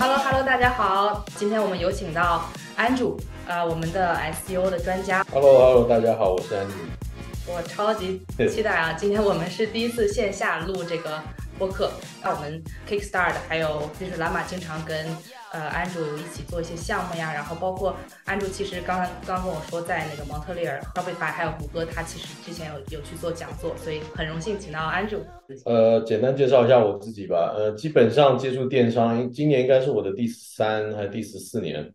Hello Hello，大家好，今天我们有请到 Andrew，呃，我们的 SEO 的专家。Hello Hello，大家好，我是 Andrew。我超级期待啊！今天我们是第一次线下录这个播客，那我们 Kickstart 还有就是蓝马经常跟呃 Andrew 一起做一些项目呀，然后包括 Andrew 其实刚刚刚跟我说在那个蒙特利尔 Shopify 还有胡歌，他其实之前有有去做讲座，所以很荣幸请到 Andrew。呃，简单介绍一下我自己吧。呃，基本上接触电商，今年应该是我的第三还是第十四年。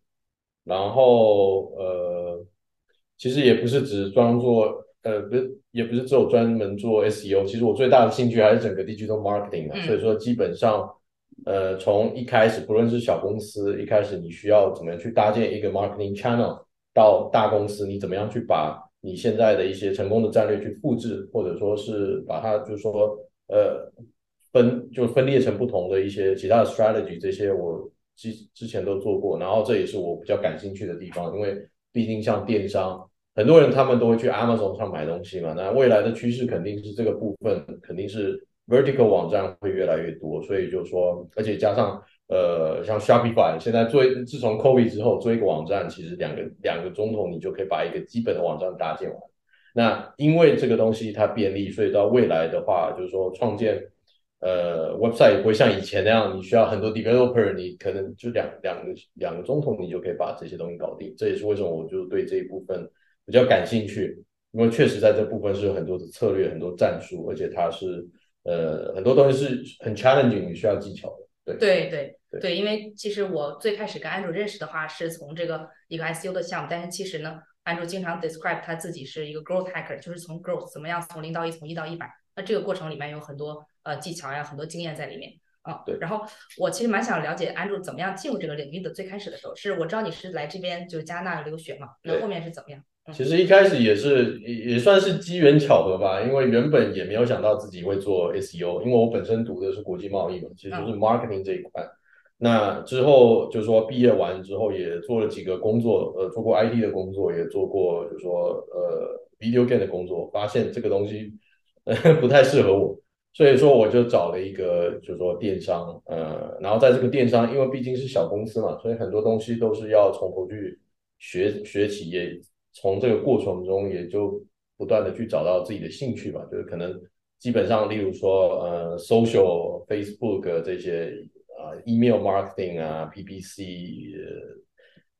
然后呃，其实也不是只专做。呃，不是，也不是只有专门做 SEO，其实我最大的兴趣还是整个 digital marketing 啊。所以说，基本上，呃，从一开始，不论是小公司，一开始你需要怎么样去搭建一个 marketing channel，到大公司，你怎么样去把你现在的一些成功的战略去复制，或者说是把它，就是说，呃，分就分裂成不同的一些其他的 strategy，这些我之之前都做过，然后这也是我比较感兴趣的地方，因为毕竟像电商。很多人他们都会去 Amazon 上买东西嘛，那未来的趋势肯定是这个部分，肯定是 vertical 网站会越来越多，所以就说，而且加上呃，像 Shopify 现在做，自从 COVID 之后做一个网站，其实两个两个钟头你就可以把一个基本的网站搭建完。那因为这个东西它便利，所以到未来的话，就是说创建呃 website 也不会像以前那样，你需要很多 developer，你可能就两两个两个钟头你就可以把这些东西搞定。这也是为什么我就对这一部分。比较感兴趣，因为确实在这部分是有很多的策略、很多战术，而且它是呃很多东西是很 challenging，你需要技巧的。对对对对，因为其实我最开始跟 Andrew 认识的话，是从这个一个 ICU 的项目，但是其实呢，Andrew 经常 describe 他自己是一个 growth hacker，就是从 growth 怎么样从零到一，从一到一百，那这个过程里面有很多呃技巧呀，很多经验在里面啊。对。然后我其实蛮想了解 Andrew 怎么样进入这个领域的。最开始的时候，是我知道你是来这边就是加拿大留学嘛，那后面是怎么样？其实一开始也是也也算是机缘巧合吧，因为原本也没有想到自己会做 SEO，因为我本身读的是国际贸易嘛，其实就是 marketing 这一块。那之后就是说毕业完之后也做了几个工作，呃，做过 IT 的工作，也做过就是说呃 video game 的工作，发现这个东西 不太适合我，所以说我就找了一个就是说电商，呃，然后在这个电商，因为毕竟是小公司嘛，所以很多东西都是要从头去学学起业。从这个过程中，也就不断的去找到自己的兴趣吧，就是可能基本上，例如说，呃，social、Facebook 这些啊，email marketing 啊，PPC、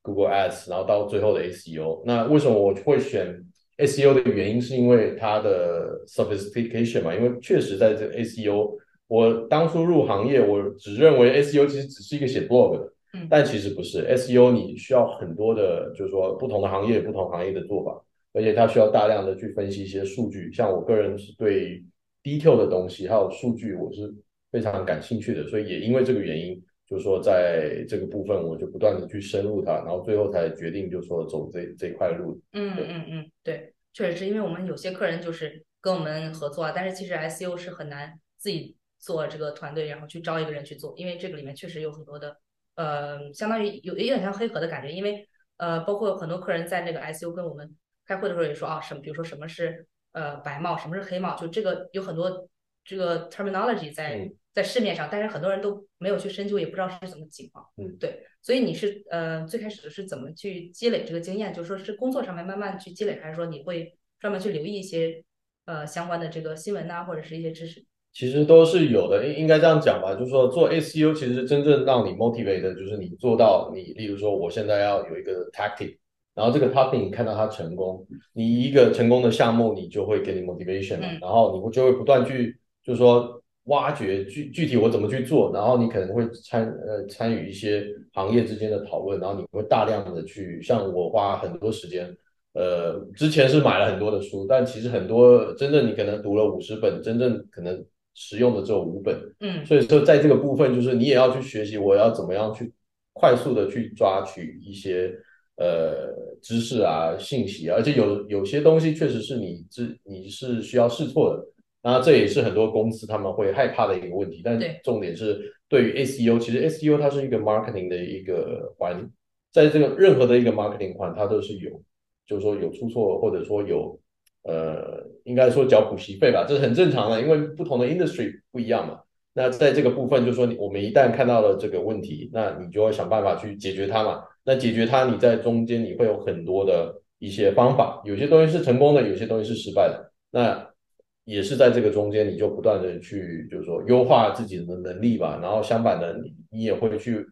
Google Ads，然后到最后的 SEO。那为什么我会选 SEO 的原因，是因为它的 sophistication 嘛？因为确实在这 SEO，我当初入行业，我只认为 SEO 其实只是一个写 blog 的。但其实不是，SEO 你需要很多的，就是说不同的行业、不同行业的做法，而且它需要大量的去分析一些数据。像我个人是对 detail 的东西还有数据，我是非常感兴趣的，所以也因为这个原因，就是说在这个部分，我就不断的去深入它，然后最后才决定，就是说走这这块路。嗯嗯嗯，对，确实是因为我们有些客人就是跟我们合作啊，但是其实 SEO 是很难自己做这个团队，然后去招一个人去做，因为这个里面确实有很多的。呃，相当于有有点像黑盒的感觉，因为呃，包括很多客人在那个 SU 跟我们开会的时候也说啊，什么比如说什么是呃白帽，什么是黑帽，就这个有很多这个 terminology 在在市面上，但是很多人都没有去深究，也不知道是什么情况。嗯，对，所以你是呃最开始是怎么去积累这个经验？就是说是工作上面慢慢去积累，还是说你会专门去留意一些呃相关的这个新闻呐，或者是一些知识？其实都是有的，应应该这样讲吧，就是说做 SEO 其实真正让你 motivate 的就是你做到你，例如说我现在要有一个 tactic，然后这个 tactic 你看到它成功，你一个成功的项目你就会给你 motivation，了然后你会就会不断去就是说挖掘具具体我怎么去做，然后你可能会参呃参与一些行业之间的讨论，然后你会大量的去像我花很多时间，呃之前是买了很多的书，但其实很多真正你可能读了五十本，真正可能。实用的只有五本，嗯，所以说在这个部分，就是你也要去学习，我要怎么样去快速的去抓取一些呃知识啊、信息啊，而且有有些东西确实是你知你是需要试错的，那这也是很多公司他们会害怕的一个问题。但重点是对于 SEO，其实 SEO 它是一个 marketing 的一个环，在这个任何的一个 marketing 环，它都是有，就是说有出错或者说有。呃，应该说缴补习费吧，这是很正常的，因为不同的 industry 不一样嘛。那在这个部分，就是说你我们一旦看到了这个问题，那你就要想办法去解决它嘛。那解决它，你在中间你会有很多的一些方法，有些东西是成功的，有些东西是失败的。那也是在这个中间，你就不断的去，就是说优化自己的能力吧。然后相反的，你你也会去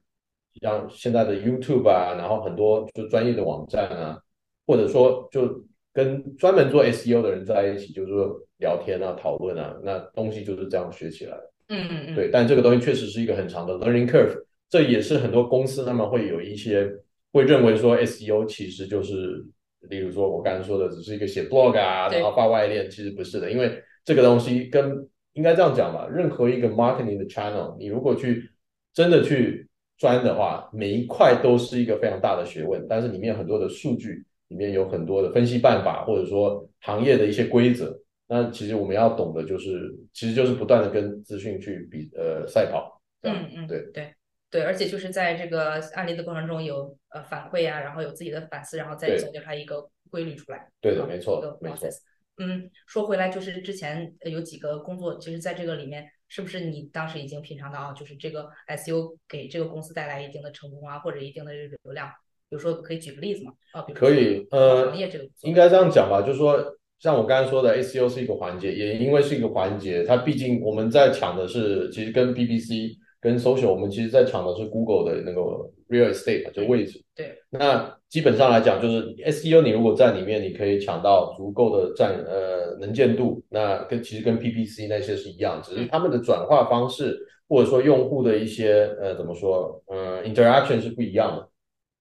像现在的 YouTube 啊，然后很多就专业的网站啊，或者说就跟专门做 SEO 的人在一起，就是说聊天啊、讨论啊，那东西就是这样学起来。嗯嗯。嗯，对，但这个东西确实是一个很长的 learning curve，这也是很多公司他们会有一些会认为说 SEO 其实就是，例如说我刚才说的，只是一个写 blog 啊，然后发外链，其实不是的，因为这个东西跟应该这样讲吧，任何一个 marketing 的 channel，你如果去真的去钻的话，每一块都是一个非常大的学问，但是里面有很多的数据，里面有很多的分析办法，或者说行业的一些规则。那其实我们要懂的就是，其实就是不断的跟资讯去比呃赛跑。嗯嗯，对对对，而且就是在这个案例的过程中有呃反馈啊，然后有自己的反思，然后再总结出来一个规律出来。对的，没错，没错。嗯，说回来就是之前有几个工作，其实在这个里面，是不是你当时已经品尝到啊？就是这个 SU 给这个公司带来一定的成功啊，或者一定的流量？比如说可以举个例子吗？啊，可以，呃，行业这个应该这样讲吧，就是说。像我刚才说的，SEO 是一个环节，也因为是一个环节，它毕竟我们在抢的是，其实跟 BBC、跟 Social，我们其实在抢的是 Google 的那个 Real Estate 就位置。对。那基本上来讲，就是 SEO 你如果在里面，你可以抢到足够的占呃能见度，那跟其实跟 PPC 那些是一样，只是他们的转化方式或者说用户的一些呃怎么说，嗯，interaction 是不一样的，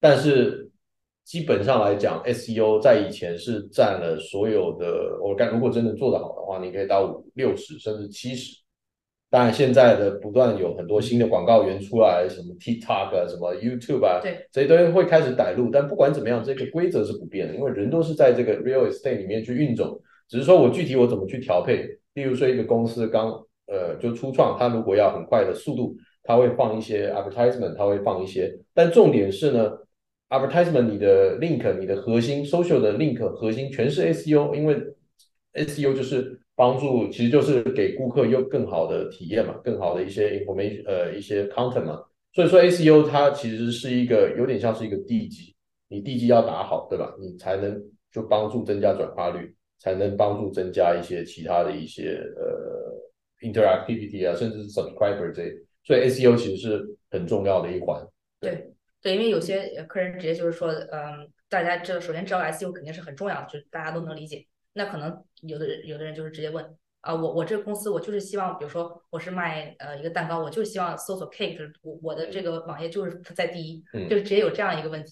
但是。基本上来讲，SEO 在以前是占了所有的。我干如果真的做得好的话，你可以到五六十甚至七十。当然，现在的不断有很多新的广告源出来，什么 TikTok 啊，什么 YouTube 啊，对，这些东西会开始带入。但不管怎么样，这个规则是不变的，因为人都是在这个 real estate 里面去运走，只是说我具体我怎么去调配。例如说，一个公司刚呃就初创，它如果要很快的速度，它会放一些 advertisement，它会放一些。但重点是呢。Advertisement，你的 link，你的核心 social 的 link 核心全是 SEO，因为 SEO 就是帮助，其实就是给顾客有更好的体验嘛，更好的一些 information，呃，一些 content 嘛。所以说 SEO 它其实是一个有点像是一个地基，你地基要打好，对吧？你才能就帮助增加转化率，才能帮助增加一些其他的一些呃 interactivity 啊，甚至是 subscriber 这，所以 SEO 其实是很重要的一环。对。对，因为有些客人直接就是说，嗯，大家知道，首先知道 SEO 肯定是很重要的，就是大家都能理解。那可能有的人有的人就是直接问，啊，我我这个公司我就是希望，比如说我是卖呃一个蛋糕，我就是希望搜索 cake，我我的这个网页就是在第一，就是直接有这样一个问题，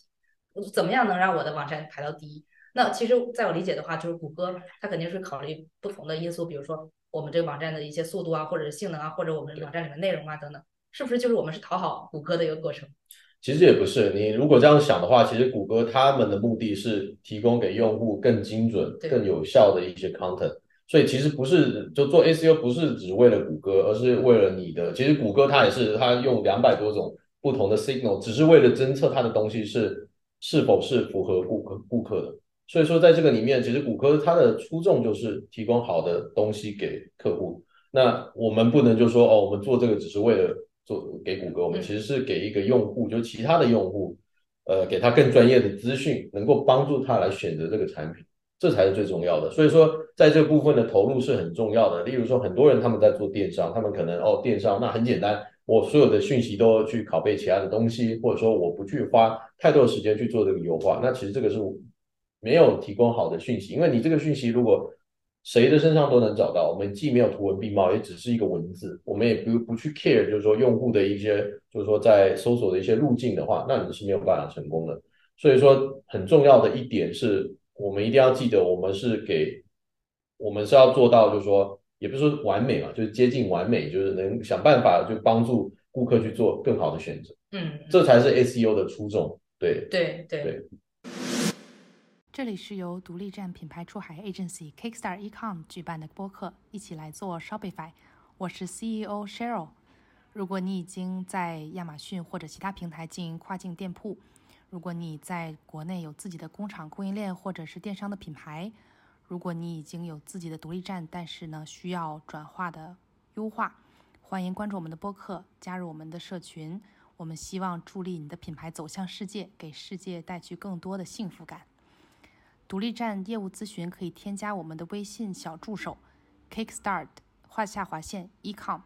怎么样能让我的网站排到第一？那其实在我理解的话，就是谷歌它肯定是考虑不同的因素，比如说我们这个网站的一些速度啊，或者是性能啊，或者我们网站里面内容啊等等，是不是就是我们是讨好谷歌的一个过程？其实也不是，你如果这样想的话，其实谷歌他们的目的是提供给用户更精准、更有效的一些 content，所以其实不是就做 SEO 不是只为了谷歌，而是为了你的。其实谷歌它也是，它用两百多种不同的 signal，只是为了侦测它的东西是是否是符合顾客顾客的。所以说在这个里面，其实谷歌它的初衷就是提供好的东西给客户。那我们不能就说哦，我们做这个只是为了。做给谷歌，我们其实是给一个用户，就其他的用户，呃，给他更专业的资讯，能够帮助他来选择这个产品，这才是最重要的。所以说，在这部分的投入是很重要的。例如说，很多人他们在做电商，他们可能哦，电商那很简单，我所有的讯息都去拷贝其他的东西，或者说我不去花太多的时间去做这个优化，那其实这个是没有提供好的讯息，因为你这个讯息如果谁的身上都能找到，我们既没有图文并茂，也只是一个文字，我们也不不去 care，就是说用户的一些，就是说在搜索的一些路径的话，那你是没有办法成功的。所以说，很重要的一点是我们一定要记得，我们是给，我们是要做到，就是说，也不是说完美嘛，就是接近完美，就是能想办法就帮助顾客去做更好的选择。嗯，这才是 SEO 的初衷。对对对。这里是由独立站品牌出海 agency Kickstar Ecom 举办的播客，一起来做 Shopify。我是 CEO Cheryl。如果你已经在亚马逊或者其他平台经营跨境店铺，如果你在国内有自己的工厂、供应链或者是电商的品牌，如果你已经有自己的独立站，但是呢需要转化的优化。欢迎关注我们的播客，加入我们的社群。我们希望助力你的品牌走向世界，给世界带去更多的幸福感。独立站业务咨询可以添加我们的微信小助手 Kickstart 画下划线 ecom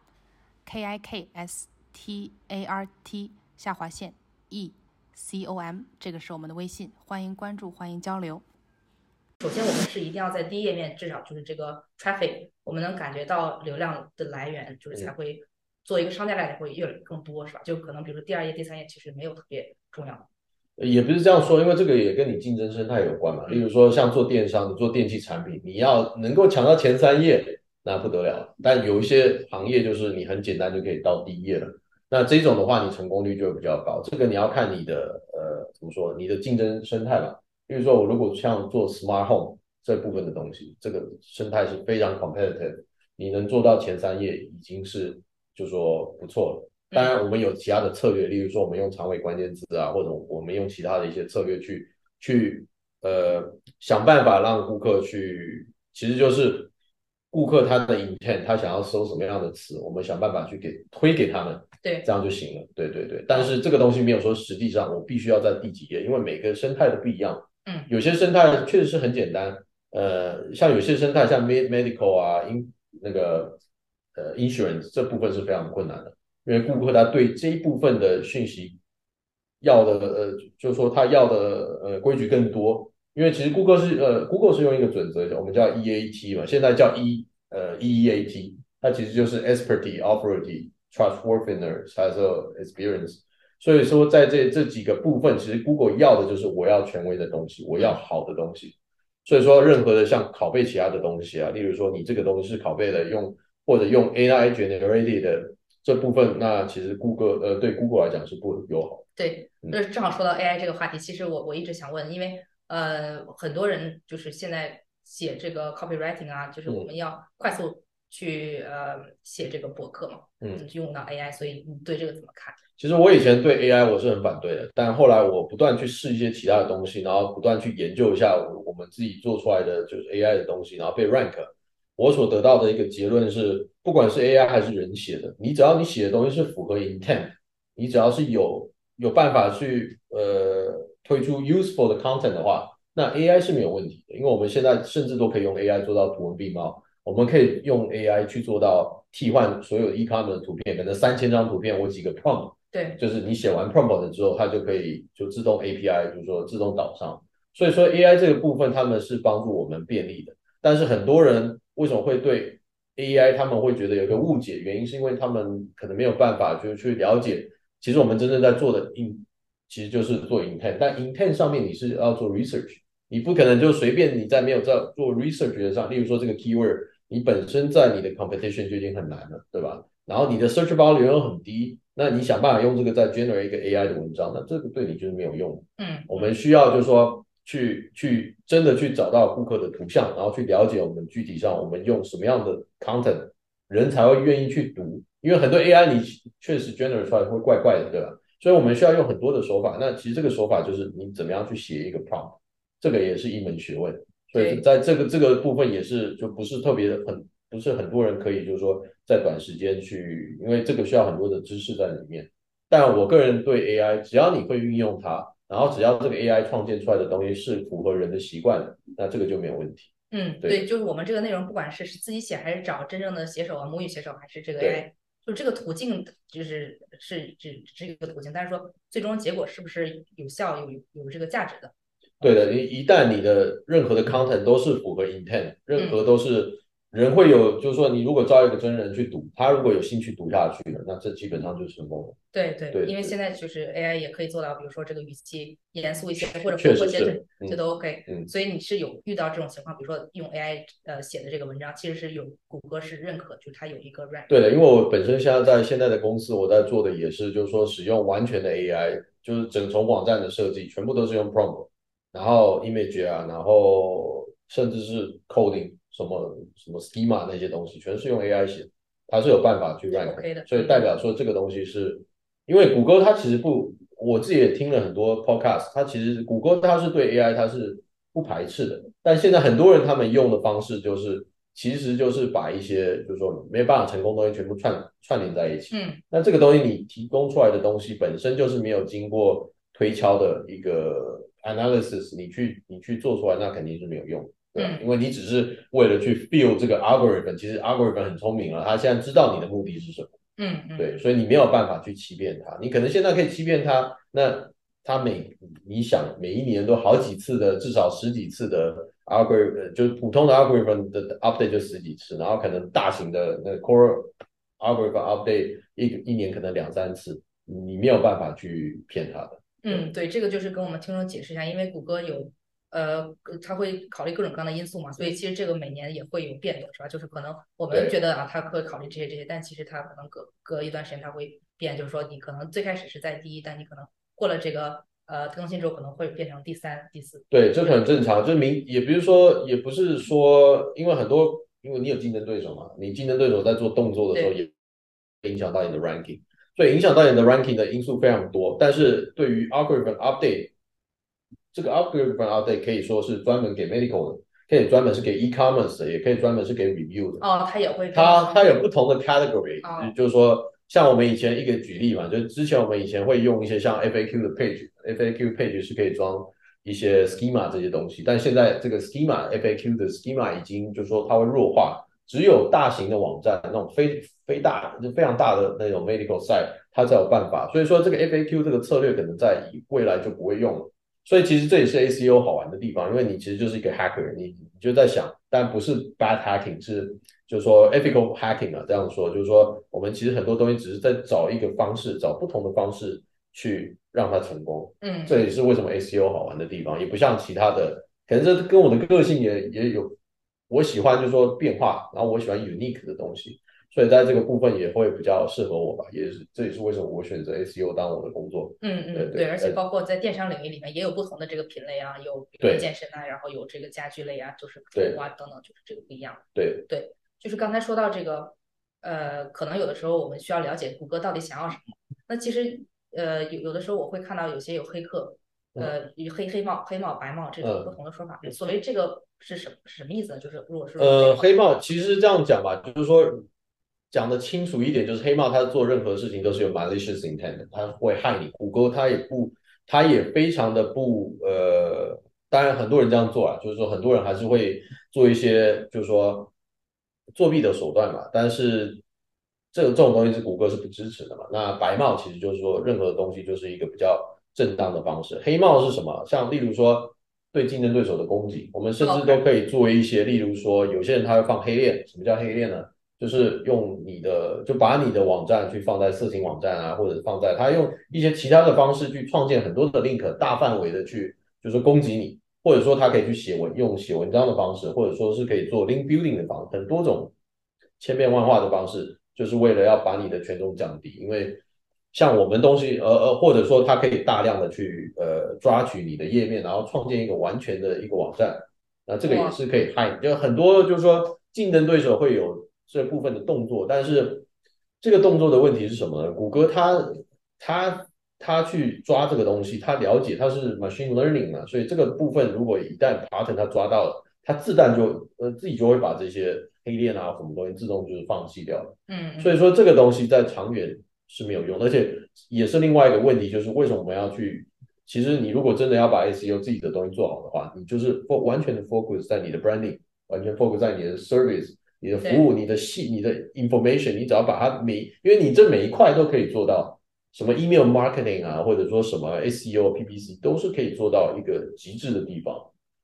k i k s t a r t 下划线 e c o m，这个是我们的微信，欢迎关注，欢迎交流。首先，我们是一定要在第一页面，至少就是这个 traffic，我们能感觉到流量的来源，就是才会做一个商家来会越来越更多，是吧？就可能比如说第二页、第三页其实没有特别重要。也不是这样说，因为这个也跟你竞争生态有关嘛。例如说，像做电商，你做电器产品，你要能够抢到前三页，那不得了。但有一些行业就是你很简单就可以到第一页了，那这种的话，你成功率就会比较高。这个你要看你的呃怎么说，你的竞争生态吧。比如说，我如果像做 smart home 这部分的东西，这个生态是非常 competitive，你能做到前三页已经是就说不错了。当然，我们有其他的策略，例如说我们用长尾关键字啊，或者我们用其他的一些策略去去呃想办法让顾客去，其实就是顾客他的 intent，他想要搜什么样的词，我们想办法去给推给他们，对，这样就行了。对对对，但是这个东西没有说实际上我必须要在第几页，因为每个生态都不一样。嗯，有些生态确实是很简单，呃，像有些生态像 medical 啊，in 那个呃 insurance 这部分是非常困难的，因为顾客他对这一部分的讯息要的呃，就是说他要的呃规矩更多，因为其实顾客是呃 Google 是用一个准则，我们叫 EAT 嘛，现在叫 E 呃 EEAT，它其实就是 expertise、authority、trustworthiness 还有 experience。所以说，在这这几个部分，其实 Google 要的就是我要权威的东西，我要好的东西。所以说，任何的像拷贝其他的东西啊，例如说你这个东西是拷贝的，用或者用 AI generated 这部分，那其实 Google 呃对 Google 来讲是不友好。对，那正好说到 AI 这个话题，其实我我一直想问，因为呃很多人就是现在写这个 copywriting 啊，就是我们要快速去呃写这个博客嘛，嗯，用到 AI，所以你对这个怎么看？其实我以前对 AI 我是很反对的，但后来我不断去试一些其他的东西，然后不断去研究一下我们自己做出来的就是 AI 的东西，然后被 rank。我所得到的一个结论是，不管是 AI 还是人写的，你只要你写的东西是符合 intent，你只要是有有办法去呃推出 useful 的 content 的话，那 AI 是没有问题的。因为我们现在甚至都可以用 AI 做到图文并茂，我们可以用 AI 去做到替换所有 e-commerce 的图片，可能三千张图片我几个 prompt。对，就是你写完 prompt 之后，它就可以就自动 API，就是说自动导上。所以说 AI 这个部分，他们是帮助我们便利的。但是很多人为什么会对 AI 他们会觉得有一个误解？原因是因为他们可能没有办法就是去了解，其实我们真正在做的 in 其实就是做 intent，但 intent 上面你是要做 research，你不可能就随便你在没有在做 research 的上，例如说这个 keyword，你本身在你的 competition 就已经很难了，对吧？然后你的 search volume 又很低，那你想办法用这个再 generate 一个 AI 的文章，那这个对你就是没有用。嗯，我们需要就是说去去真的去找到顾客的图像，然后去了解我们具体上我们用什么样的 content，人才会愿意去读。因为很多 AI 你确实 generate 出来会怪怪的，对吧？所以我们需要用很多的手法。那其实这个手法就是你怎么样去写一个 prompt，这个也是一门学问。所以在这个这个部分也是就不是特别的很。不是很多人可以，就是说在短时间去，因为这个需要很多的知识在里面。但我个人对 AI，只要你会运用它，然后只要这个 AI 创建出来的东西是符合人的习惯的，那这个就没有问题。嗯，对，就是我们这个内容，不管是是自己写，还是找真正的写手啊，母语写手，还是这个 AI，就这个途径，就是是只只有一个途径，但是说最终结果是不是有效、有有这个价值的？对的，你一旦你的任何的 content 都是符合 intent，任何都是。人会有，就是说，你如果招一个真人去读，他如果有兴趣读下去了，那这基本上就是成功了。对对对，因为现在就是 AI 也可以做到，比如说这个语气严肃一些，或者确实是这都 OK。嗯，所以你是有遇到这种情况，比如说用 AI 呃写的这个文章，其实是有谷歌是认可，就是它有一个 rank。对的，因为我本身现在在现在的公司，我在做的也是，就是说使用完全的 AI，就是整从网站的设计全部都是用 prompt，然后 image 啊，然后甚至是 coding。什么什么 schema 那些东西，全是用 AI 写，它是有办法去 rank 的，所以代表说这个东西是，因为谷歌它其实不，我自己也听了很多 podcast，它其实谷歌它是对 AI 它是不排斥的，但现在很多人他们用的方式就是其实就是把一些就是说没办法成功的东西全部串串联在一起。嗯那这个东西你提供出来的东西本身就是没有经过推敲的一个 analysis，你去你去做出来，那肯定是没有用的。对因为你只是为了去 feel 这个 algorithm，其实 algorithm 很聪明了，他现在知道你的目的是什么。嗯嗯，对，所以你没有办法去欺骗他。你可能现在可以欺骗他，那他每你想每一年都好几次的，至少十几次的 algorithm，就是普通的 algorithm 的 update 就十几次，然后可能大型的那个 core algorithm update 一一年可能两三次，你没有办法去骗他的。嗯，对，这个就是跟我们听众解释一下，因为谷歌有，呃，他会考虑各种各样的因素嘛，所以其实这个每年也会有变动，是吧？就是可能我们觉得啊，他会考虑这些这些，但其实他可能隔隔一段时间他会变，就是说你可能最开始是在第一，但你可能过了这个呃更新之后可能会变成第三、第四。对，这很正常，就是明也不是说，也不是说，因为很多，因为你有竞争对手嘛，你竞争对手在做动作的时候也影响到你的 ranking，所以影响到你的 ranking 的因素非常多。但是对于 algorithm update，这个 algorithm update 可以说是专门给 medical 的，可以专门是给 e-commerce 的，也可以专门是给 review 的。哦，它也会它它有不同的 category，、哦就是说，像我们以前一个举例嘛，就是之前我们以前会用一些像 FAQ 的 page，FAQ page 是可以装一些 schema 这些东西，但现在这个 schema FAQ 的 schema 已经就是说它会弱化，只有大型的网站那种非非大就非常大的那种 medical site，它才有办法，所以说这个 FAQ 这个策略可能在未来就不会用了。所以其实这也是 ACO 好玩的地方，因为你其实就是一个 hacker，你你就在想，但不是 bad hacking，是就是说 ethical hacking 啊，这样说，就是说我们其实很多东西只是在找一个方式，找不同的方式去让它成功。嗯，这也是为什么 ACO 好玩的地方，也不像其他的，可能这跟我的个性也也有，我喜欢就是说变化，然后我喜欢 unique 的东西，所以在这个部分也会比较适合我吧，也是这也是为什么我选择 ACO 当我的工作。嗯嗯，对而且呃包括在电商领域里面也有不同的这个品类啊，有比如说健身啊，然后有这个家居类啊，就是对宠物啊等等，就是这个不一样。对对，就是刚才说到这个，呃，可能有的时候我们需要了解谷歌到底想要什么。那其实，呃，有有的时候我会看到有些有黑客，呃，与黑黑帽、黑帽、白帽这种嗯不同的说法。所谓这个是什是什么意思呢？就是如果是呃，黑黑帽其实这样讲吧，就是说讲的清楚一点，就是黑帽他做任何事情都是有 malicious intent 的，他会害你。谷歌他也不，他也非常的不呃，当然很多人这样做啊，就是说很多人还是会做一些就是说作弊的手段嘛，但是这个这种东西是谷歌是不支持的嘛。那白帽其实就是说任何东西就是一个比较正当的方式，黑帽是什么？像例如说。对竞争对手的攻击，我们甚至都可以做一些，例如说，有些人他会放黑链。什么叫黑链呢？就是用你的，就把你的网站去放在色情网站啊，或者放在他用一些其他的方式去创建很多的 link，大范围的去就是攻击你，或者说他可以去写文，用写文章的方式，或者说是可以做 link building 的方式，很多种千变万化的方式，就是为了要把你的权重降低，因为。像我们东西，呃呃，或者说他可以大量的去呃抓取你的页面，然后创建一个完全的一个网站，那这个也是可以害，就很多就是说竞争对手会有这部分的动作，但是这个动作的问题是什么呢？谷歌它它它去抓这个东西，它了解它是 machine learning 嘛，所以这个部分如果一旦 pattern 它抓到了，它自然就呃自己就会把这些黑链啊什么东西自动就是放弃掉了。嗯，所以说这个东西在长远是没有用，而且也是另外一个问题，就是为什么我们要去？其实你如果真的要把 SEO 自己的东西做好的话，你就是完全的 focus 在你的 branding，完全 focus 在你的 service、你的服务、你的系、你的 information，你只要把它每，因为你这每一块都可以做到，什么 email marketing 啊，或者说什么 SEO、PPC 都是可以做到一个极致的地方。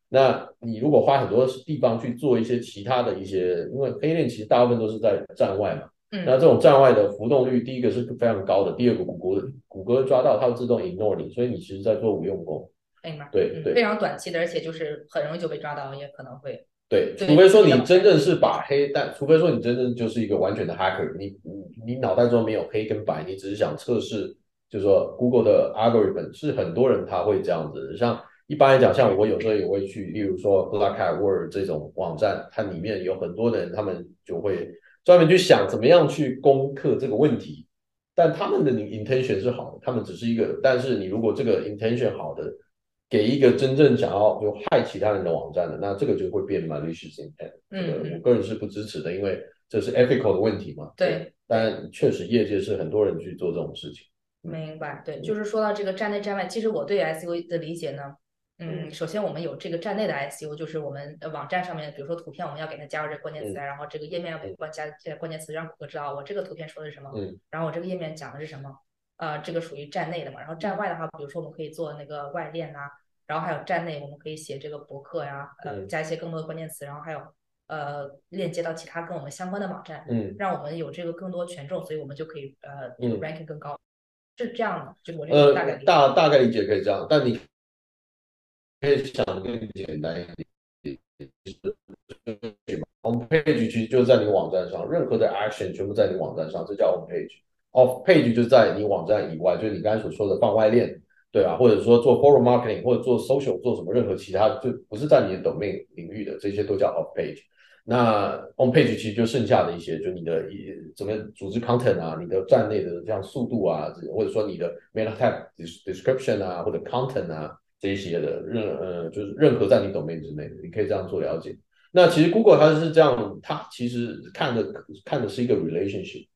那你如果花很多地方去做一些其他的一些，因为黑链其实大部分都是在站外嘛。嗯，那这种站外的浮动率，第一个是非常高的，第二个谷歌谷歌抓到它会自动 ignore 你，所以你其实在做无用功。明白，对非常短期的，而且就是很容易就被抓到，也可能会，对，除非说你真正是把黑，但除非说你真正就是一个完全的 hacker，你你你脑袋中没有黑跟白，你只是想测试，就是说 Google 的 algorithm 是很多人他会这样子，像一般来讲，像我有时候也会去，例如说 Black Hat World 这种网站，它里面有很多的人，他们就会专门去想怎么样去攻克这个问题，但他们的 intention 是好的，他们只是一个，但是你如果这个 intention 好的，给一个真正想要就害其他人的网站的，那这个就会变 malicious intent。这个嗯。我个人是不支持的，因为这是 ethical 的问题嘛。对，但确实业界是很多人去做这种事情。明白，对，就是说到这个站内站外，其实我对 SEO 的理解呢，嗯，首先我们有这个站内的 SEO，就是我们呃网站上面，比如说图片，我们要给它加入这个关键词啊，然后这个页面要给关加加关键词，让顾客知道我这个图片说的是什么，嗯。然后我这个页面讲的是什么，呃，这个属于站内的嘛，然后站外的话，比如说我们可以做那个外链呐、然后还有站内我们可以写这个博客呀，呃，嗯加一些更多的关键词，然后还有呃链接到其他跟我们相关的网站，嗯让我们有这个更多权重，所以我们就可以呃这个嗯 ranking 更高，是这样的，就我这个大概呃理，解。大大概理解可以这样，但你可以想的更简单一点。On page 其实就在你网站上，任何的 action 全部在你网站上，这叫 on page。Off page 就在你网站以外，就是你刚才所说的放外链，对啊？或者说做 forum marketing 或者做 social 做什么任何其他就不是在你的 domain 领域的，这些都叫 off page。那 on page 其实就剩下的一些，就你的一怎么组织 content 啊，你的站内的这样速度啊，或者说你的 meta tag description 啊，或者 content 啊这一些的任呃就是任何在你 domain 之内的，你可以这样做了解。那其实 Google 它是这样，它其实看的看的是一个 relationship，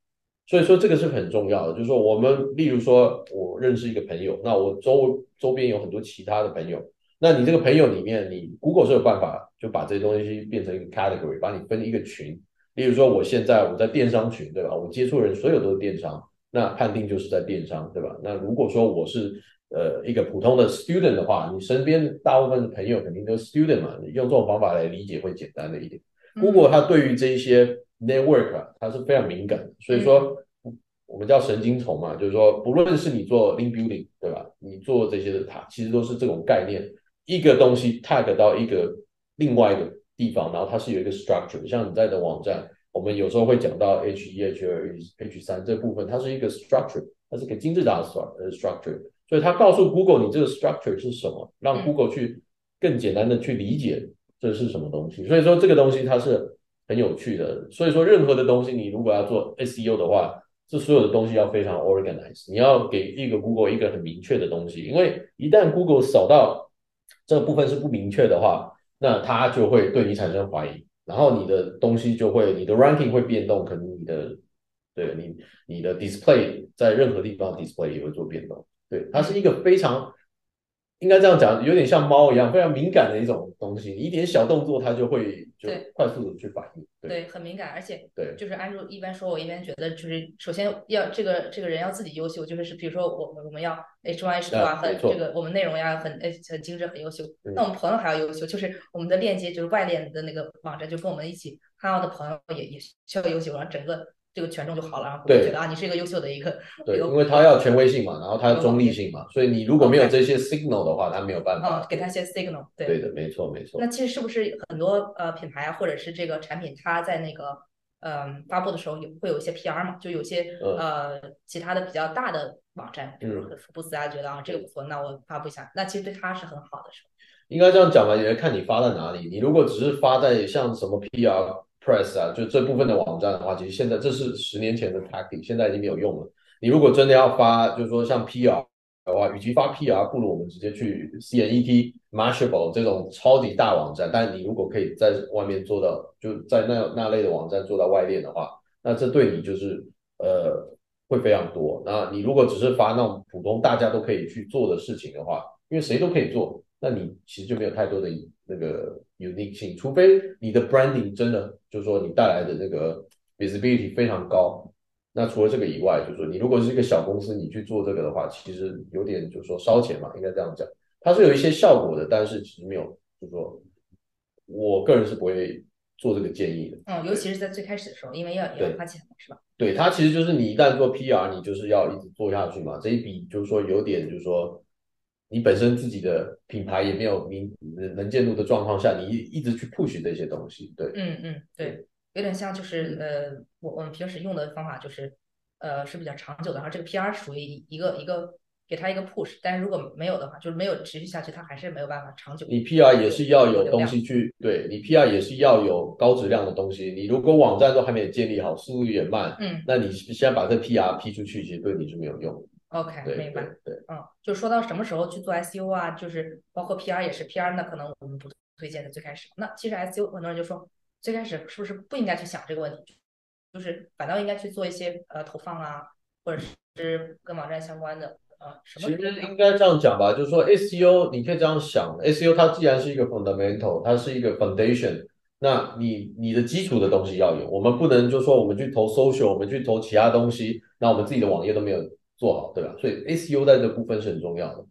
所以说这个是很重要的。就是说我们例如说我认识一个朋友，那我周周边有很多其他的朋友，那你这个朋友里面，你 Google 是有办法就把这些东西变成一个 category，把你分一个群。例如说我现在我在电商群，对吧？我接触人所有都是电商，那判定就是在电商，对吧？那如果说我是呃一个普通的 student 的话，你身边大部分的朋友肯定都是 student 嘛，你用这种方法来理解会简单的一点。Google 它对于这一些 network 啊，它是非常敏感的，所以说我们叫神经虫嘛，就是说不论是你做 link building 对吧，你做这些的，塔其实都是这种概念，一个东西 tag 到一个另外一个地方，然后它是有一个 structure，像你在的网站，我们有时候会讲到 H 一、H 二、H 三这部分，它是一个 structure，它是个金字塔的 structure，所以它告诉 Google 你这个 structure 是什么，让 Google 去更简单的去理解这是什么东西。所以说这个东西它是很有趣的。所以说任何的东西你如果要做 SEO 的话，这所有的东西要非常 organized，你要给一个 Google 一个很明确的东西，因为一旦 Google 扫到这个部分是不明确的话，那它就会对你产生怀疑，然后你的东西就会你的 ranking 会变动，可能你的对你你的 display 在任何地方 display 也会做变动。对，它是一个非常应该这样讲，有点像猫一样，非常敏感的一种东西，一点小动作它就会就快速的去反应。对。对，很敏感，而且对。就是按照一般说，我一般觉得就是首先要这个这个人要自己优秀，就是比如说我们我们要 H one H two 啊，很这个我们内容要很呃很精致很优秀，嗯。那我们朋友还要优秀，就是我们的链接就是外链的那个网站，就跟我们一起看到的朋友也也需要优秀，然后整个这个权重就好了，然后我觉得啊你是一个优秀的一个对，因为他要权威性嘛，然后他要中立性嘛，所以你如果没有这些 signal 的话，他没有办啊法。给他一些 signal，对对的，没错没错那。其实是不是很多呃品牌啊，或者是这个产品，它在那个嗯、发布的时候有会有一些 PR 嘛？就有些嗯呃其他的比较大的网站，比如嗯福布斯啊，觉得啊这个不错，那我发布一下，那其实对他是很好的，是吧？应该这样讲吧，也看你发在哪里。你如果只是发在像什么 PR Press 啊，就这部分的网站的话，其实现在这是十年前的 tactic，现在已经没有用了。你如果真的要发，就是说像 PR 的话，与其发 PR，不如我们直接去 CNET、Mashable 这种超级大网站。但你如果可以在外面做到，就在那那类的网站做到外链的话，那这对你就是呃会非常多。那你如果只是发那种普通大家都可以去做的事情的话，因为谁都可以做，那你其实就没有太多的那个 unique 性，除非你的 branding 真的就是说你带来的那个 visibility 非常高。那除了这个以外，就是说你如果是一个小公司，你去做这个的话，其实有点就是说烧钱嘛，应该这样讲。它是有一些效果的，但是其实没有，就是说我个人是不会做这个建议的。嗯，尤其是在最开始的时候，因为要也要花钱嘛，是吧？对，它其实就是你一旦做 PR，你就是要一直做下去嘛。这一笔就是说有点就是说，你本身自己的品牌也没有明能能见度的状况下，你一一直去 push 这些东西，对，嗯嗯，对，有点像就是呃，我我们平时用的方法就是呃是比较长久的，然后这个 PR 属于一一个一个给他一个 push，但是如果没有的话，就是没有持续下去，它还是没有办法长久。你 PR 也是要有东西去，对你 PR 也是要有高质量的东西。你如果网站都还没有建立好，速度也慢，嗯，那你现在把这 PR 批出去，其实对你是没有用的。OK，对明白。嗯，就说到什么时候去做 SEO 啊，就是包括 PR 也是 PR，那可能我们不推荐的最开始。那其实 SEO 很多人就说，最开始是不是不应该去想这个问题，就是反倒应该去做一些呃投放啊，或者是跟网站相关的呃什么其实应该这样讲吧，就是说 SEO 你可以这样想，SEO 它既然是一个 fundamental，它是一个 foundation，那你你的基础的东西要有，我们不能就说我们去投 social，我们去投其他东西，那我们自己的网页都没有做好，对吧？所以 SEO 在这部分是很重要的，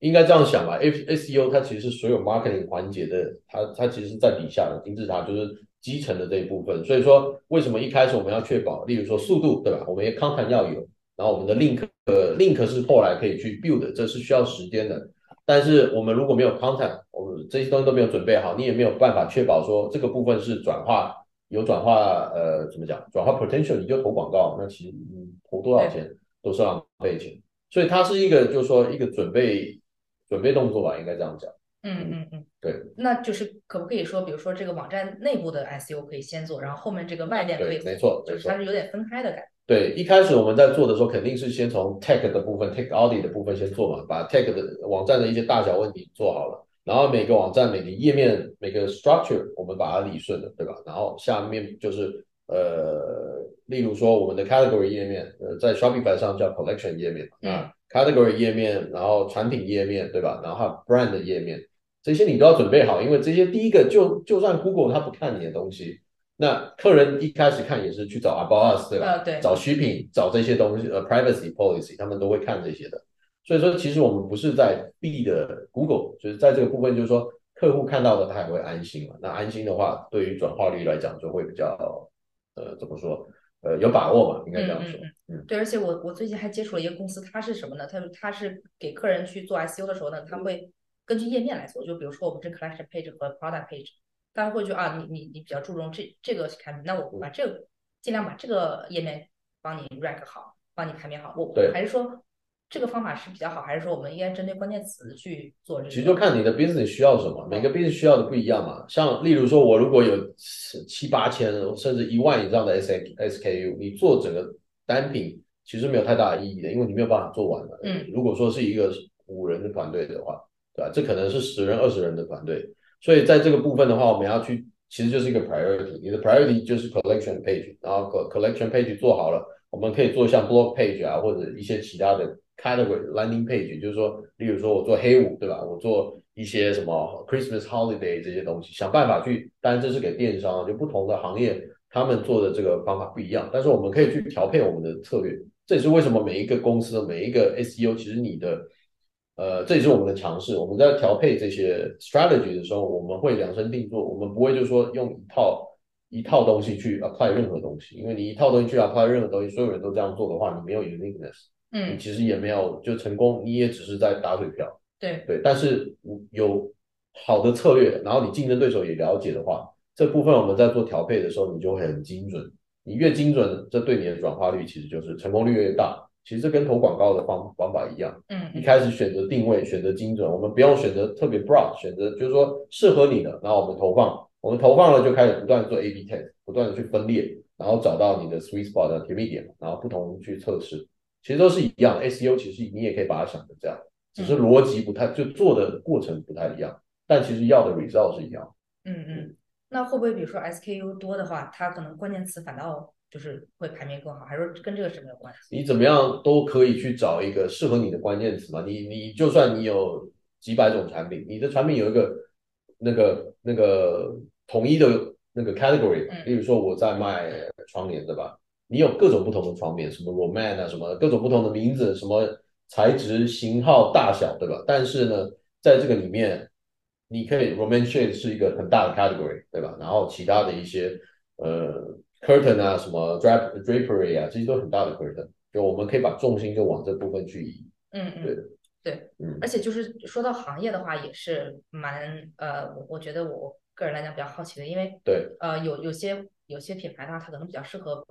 应该这样想吧。S SEO 它其实是所有 marketing 环节的，它它其实是在底下的金字塔，就是基层的这一部分。所以说，为什么一开始我们要确保，例如说速度，对吧？我们也 content 要有，然后我们的 link 呃 link 是后来可以去 build，这是需要时间的。但是我们如果没有 content，我们这些东西都没有准备好，你也没有办法确保说这个部分是转化有转化呃怎么讲转化 potential，你就投广告，那其实你投多少钱都是浪费钱。所以它是一个就是说一个准备准备动作吧，应该这样讲。嗯嗯嗯，对，那就是可不可以说，比如说这个网站内部的 SEO 可以先做，然后后面这个外链可以对没错就是它是有点分开的感觉。对，一开始我们在做的时候，肯定是先从 tech 的部分、tech audit 的部分先做嘛，把 tech 的网站的一些大小问题做好了，然后每个网站、每个页面、每个 structure 我们把它理顺了，对吧？然后下面就是呃，例如说我们的 category 页面，呃，在 Shopify 上叫 collection 页面，嗯啊，category 页面，然后产品页面，对吧？然后还有 brand 的页面，这些你都要准备好，因为这些第一个就就算 Google 它不看你的东西。那客人一开始看也是去找 About Us，对吧？呃，对，找 shipping，找这些东西，呃，privacy policy，他们都会看这些的。所以说，其实我们不是在 B 的 Google，就是在这个部分，就是说客户看到的他也会安心嘛。那安心的话，对于转化率来讲就会比较，呃，怎么说？呃，有把握吧，应该这样说。嗯对，而且我我最近还接触了一个公司，它是什么呢？它它是给客人去做 SEO 的时候呢，他会根据页面来做。就比如说我们这 collection page 和 product page，大家会觉得啊，你你你比较注重这这个产品，那我把这个尽量把这个页面帮你 rank 好，帮你排名好。我对还是说这个方法是比较好，还是说我们应该针对关键词去做这个？其实就看你的 business 需要什么，每个 business 需要的不一样嘛。像例如说，我如果有七八千甚至一万以上的 S S K U，你做整个单品其实没有太大的意义的，因为你没有办法做完的。嗯，如果说是一个五人的团队的话，对吧？这可能是十人、二十人的团队，所以在这个部分的话，我们要去，其实就是一个 priority。你的 priority 就是 collection page，然后 collection page 做好了，我们可以做像 blog page 啊，或者一些其他的 category landing page，就是说，例如说我做黑五，对吧？我做一些什么 Christmas holiday 这些东西，想办法去，当然这是给电商，就不同的行业他们做的这个方法不一样，但是我们可以去调配我们的策略。这也是为什么每一个公司的每一个 SEO，其实你的呃，这也是我们的强势。我们在调配这些 strategy 的时候，我们会量身定做，我们不会就是说用一套一套东西去 apply 任何东西，因为你一套东西去 apply 任何东西，所有人都这样做的话，你没有 uniqueness，你嗯，其实也没有就成功，你也只是在打水漂。对，对，但是有好的策略，然后你竞争对手也了解的话，这部分我们在做调配的时候，你就会很精准。你越精准，这对你的转化率其实就是成功率越大。其实这跟投广告的方方法一样，嗯一开始选择定位，选择精准，我们不用选择特别 broad，选择就是说适合你的，然后我们投放，我们投放了就开始不断做 A/B test，不断的去分裂，然后找到你的 sweet spot 的甜蜜点，然后不同去测试，其实都是一样。SEO 其实你也可以把它想成这样，只是逻辑不太，就做的过程不太一样，但其实要的 result 是一样。嗯嗯，那会不会比如说 SKU 多的话，它可能关键词反倒就是会排名更好，还是说跟这个是没有关系？你怎么样都可以去找一个适合你的关键词嘛。你你就算你有几百种产品，你的产品有一个那个那个统一的那个 category，嗯例如说我在卖窗帘，对吧？你有各种不同的方面，什么 Roman 啊，什么各种不同的名字，什么材质、型号、大小，对吧？但是呢，在这个里面，你可以 Roman shade 是一个很大的 category，对吧？然后其他的一些呃 curtain 啊，什么 drap drapery 啊，这些都很大的 curtain，就我们可以把重心就往这部分去移。嗯嗯对的，对，嗯而且就是说到行业的话，也是蛮呃，我我觉得我个人来讲比较好奇的，因为对，呃有有些有些品牌的话，它可能比较适合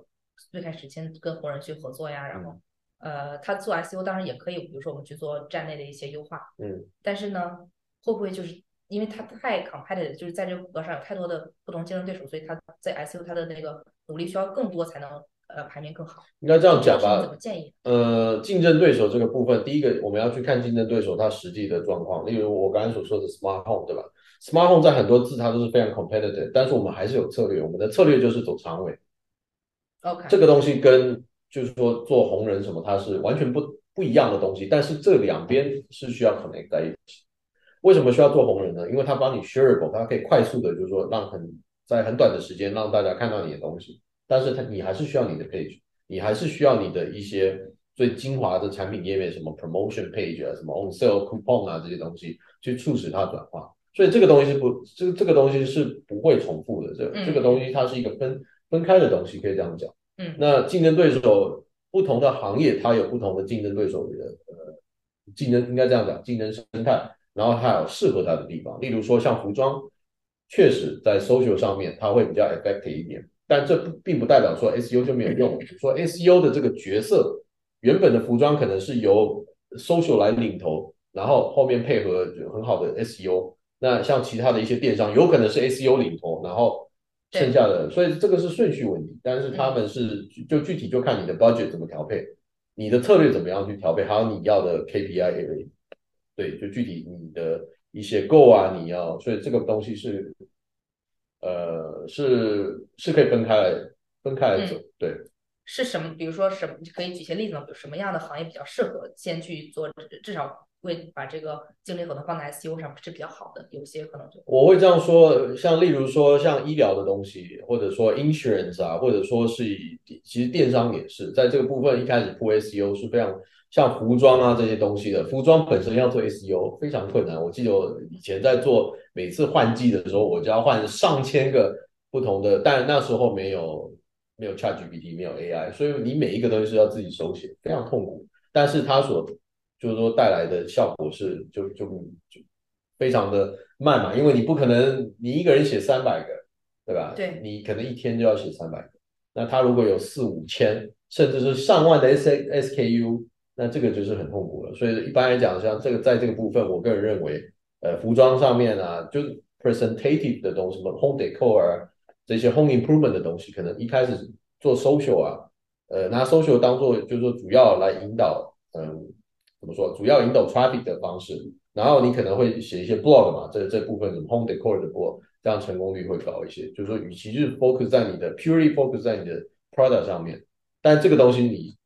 最开始先跟红人去合作呀，然后呃，他做 SEO 当然也可以，比如说我们去做站内的一些优化，嗯，但是呢，会不会就是因为它太 competitive，就是在这个谷歌上有太多的不同竞争对手，所以他在 SEO 它的那个努力需要更多才能呃排名更好？应该这样讲吧怎吧么，建议？呃，竞争对手这个部分，第一个我们要去看竞争对手他实际的状况，例如我刚才所说的 smart home，对吧？smart home 在很多字它都是非常 competitive，但是我们还是有策略，我们的策略就是走长尾。OK，这个东西跟就是说做红人什么，它是完全不不一样的东西，但是这两边是需要 connect 在一起。为什么需要做红人呢？因为它帮你 shareable，它可以快速的，就是说让很在很短的时间让大家看到你的东西，但是它你还是需要你的 page，你还是需要你的一些最精华的产品页面，什么 promotion page 啊，什么 on sale coupon 啊这些东西，去促使它转化。所以这个东西是不，这个这个东西是不会重复的，这嗯这个东西它是一个分分开的东西，可以这样讲。嗯那竞争对手不同的行业，它有不同的竞争对手的呃竞争，应该这样讲，竞争生态，然后它有适合它的地方。例如说像服装，确实在 social 上面它会比较 effective 一点，但这不并不代表说 SEO 就没有用。说 SEO 的这个角色，原本的服装可能是由 social 来领头，然后后面配合很好的 SEO。那像其他的一些电商，有可能是 SEO 领头，然后对剩下的，所以这个是顺序问题。但是他们是就具体就看你的 budget 怎么调配，你的策略怎么样去调配，还有你要的 KPI，对，就具体你的一些 goal 啊，你要，所以这个东西是呃是是可以分开来分开来走，对。是什么？比如说什么？可以举些例子吗？比如什么样的行业比较适合先去做，至少为把这个精力可能放在 SEO 上是比较好的。有些可能就我会这样说，像例如说像医疗的东西，或者说 insurance 啊，或者说是以其实电商也是在这个部分一开始铺 SEO 是非常像服装啊这些东西的，服装本身要做 SEO 非常困难。我记得我以前在做每次换季的时候，我就要换上千个不同的，但那时候没有没有 ChatGPT，没有 AI，所以你每一个东西是要自己手写，非常痛苦。但是它所就是说带来的效果是就就就非常的慢嘛，因为你不可能你一个人写三百个，对吧？对你可能一天就要写三百个。那他如果有四五千，甚至是上万的 S SKU，那这个就是很痛苦了。所以一般来讲，像这个在这个部分，我个人认为，呃，服装上面啊，就是 presentative 的东西，什么 home decor 啊，这些 home improvement 的东西，可能一开始做 social 啊，呃，拿 social 当做就是说主要来引导，嗯，怎么说，主要引导 traffic 的方式。然后你可能会写一些 blog 嘛，这这部分什么 home decor 的 blog，这样成功率会高一些。就是说，与其就是 focus 在你的 purely focus 在你的 product 上面，但这个东西你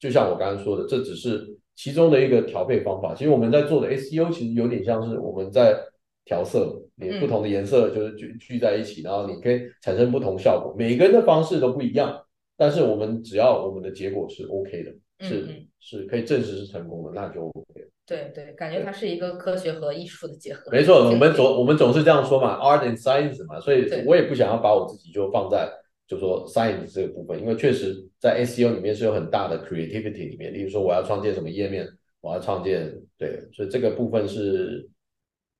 就像我刚刚说的，这只是其中的一个调配方法。其实我们在做的 SEO 其实有点像是我们在调色，你不同的颜色就是聚聚在一起，然后你可以产生不同效果。每个人的方式都不一样，但是我们只要我们的结果是 OK 的，是是可以证实是成功的，那就 OK。对对，感觉它是一个科学和艺术的结合。没错，我们总我们总是这样说嘛，art and science 嘛，所以我也不想要把我自己就放在就说 science 这个部分，因为确实在 SEO 里面是有很大的 creativity 里面，例如说我要创建什么页面，我要创建对，所以这个部分是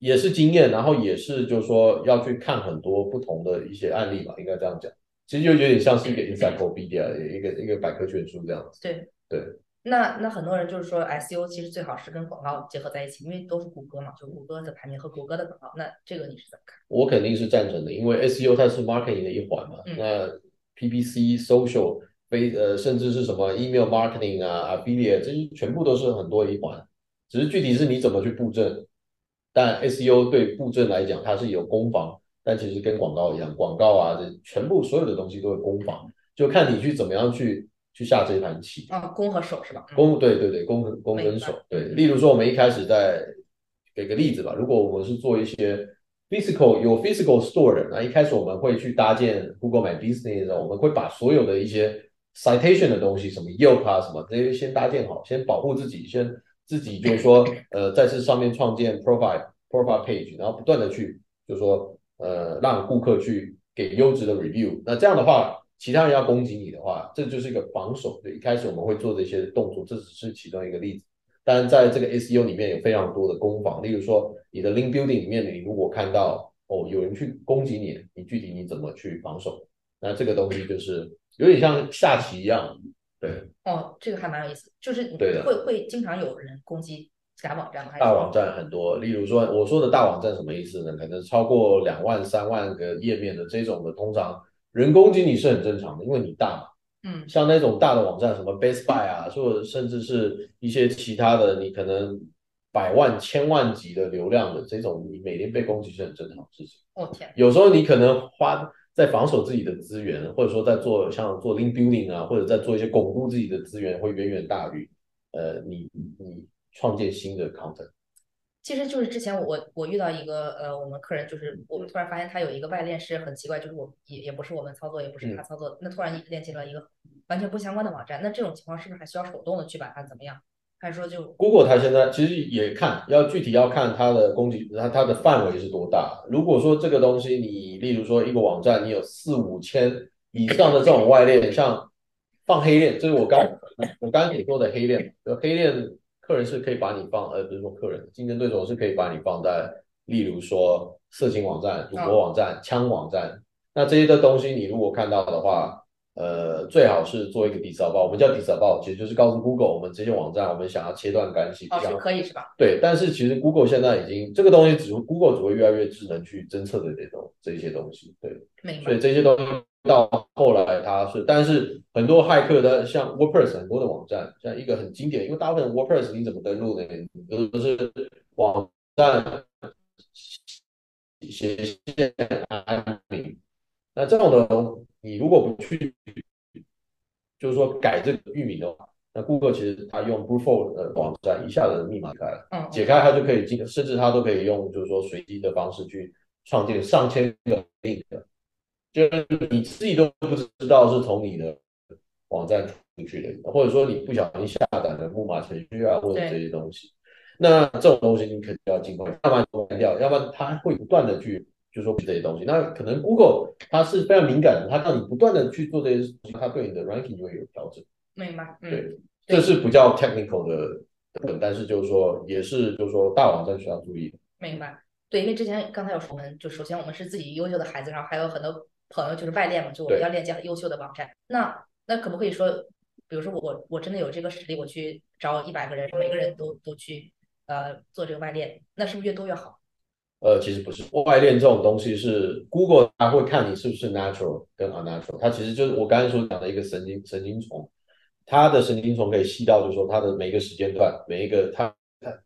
也是经验，然后也是就是说要去看很多不同的一些案例嘛，应该这样讲，其实就有点像是一个 encyclopedia 一个一个百科全书这样子，对对。那那很多人就是说 SEO 其实最好是跟广告结合在一起，因为都是谷歌嘛，就谷歌的排名和谷歌的广告。那这个你是怎么看？我肯定是赞成的，因为 SEO 它是 marketing 的一环嘛。嗯那 PPC、social、非呃，甚至是什么 email marketing 啊、affiliate，这些全部都是很多一环。只是具体是你怎么去布阵。但 SEO 对布阵来讲，它是有攻防，但其实跟广告一样，广告啊，这全部所有的东西都有攻防，就看你去怎么样去去下这盘棋。啊，攻和守是吧？嗯攻对对对，攻跟攻跟守对。嗯例如说，我们一开始在给个例子吧，如果我们是做一些 physical 有 physical store 的，那一开始我们会去搭建 Google My Business 的，我们会把所有的一些 citation 的东西，什么 Yelp 啊什么这些先搭建好，先保护自己，先自己就是说呃在这上面创建 profile profile page，然后不断的去就是说呃让顾客去给优质的 review，那这样的话。其他人要攻击你的话，这就是一个防守。对，一开始我们会做的一些动作，这只是其中一个例子。当然，在这个 SEO 里面有非常多的攻防，例如说你的 link building 里面，你如果看到哦有人去攻击你，你具体你怎么去防守？那这个东西就是有点像下棋一样，对，哦，这个还蛮有意思，就是会会经常有人攻击假网站吗？大网站很多，例如说我说的大网站什么意思呢？可能超过两万、三万个页面的这种的，通常人攻击你是很正常的，因为你大嘛，嗯像那种大的网站，什么 Best Buy 啊，或者甚至是一些其他的，你可能百万、千万级的流量的这种，你每天被攻击是很正常的事情。哦天，有时候你可能花在防守自己的资源，或者说在做像做 link building 啊，或者在做一些巩固自己的资源，会远远大于呃你你创建新的 content。其实就是之前我我遇到一个呃，我们客人就是我们突然发现他有一个外链是很奇怪，就是我也也不是我们操作，也不是他操作，那突然链接了一个完全不相关的网站，那这种情况是不是还需要手动的去把它怎么样？还是说就 Google 它现在其实也看，要具体要看它的攻击，它它的范围是多大。如果说这个东西你，例如说一个网站，你有四五千以上的这种外链，像放黑链，这是我刚我刚刚你说的黑链，就黑链客人是可以把你放，呃，不是说客人，竞争对手是可以把你放在，例如说色情网站、赌博网站、枪网站，那这些的东西你如果看到的话。呃，最好是做一个 disavow，我们叫 disavow，其实就是告诉 Google，我们这些网站我们想要切断干系，哦是可以是吧？对，但是其实 Google 现在已经这个东西，只 Google 只会越来越智能去侦测的这种这些东西，对，明白。所以这些东西到后来它是，但是很多骇客的像 WordPress 很多的网站，像一个很经典，因为大部分 WordPress 你怎么登录呢？都是网站斜线安名，那这种的你如果不去，就是说改这个域名的话，那顾客其实他用 brute force 的网站一下子密码开了，嗯，解开他就可以进，甚至他都可以用就是说随机的方式去创建上千个 link，就是你自己都不知道是从你的网站出去的，或者说你不小心下载的木马程序啊，或者这些东西，那这种东西你肯定要尽快，要不然关掉，要不然它会不断的去。就说这些东西，那可能 Google 它是非常敏感的，它让你不断的去做这些事情，它对你的 ranking 就会有调整。明白，嗯，对，这是不叫 technical 的，但是就是说，也是就是说大网站需要注意的。明白，对，因为之前刚才有说，我们就首先我们是自己优秀的孩子，然后还有很多朋友就是外链嘛，就我们要链接很优秀的网站。那那可不可以说，比如说我我真的有这个实力，我去招一百个人，每个人都都去呃做这个外链，那是不是越多越好？呃，其实不是，外链这种东西是 Google 它会看你是不是 natural 跟 unnatural，它其实就是我刚才所讲的一个神经神经虫，它的神经虫可以细到就是说它的每一个时间段，每一个它它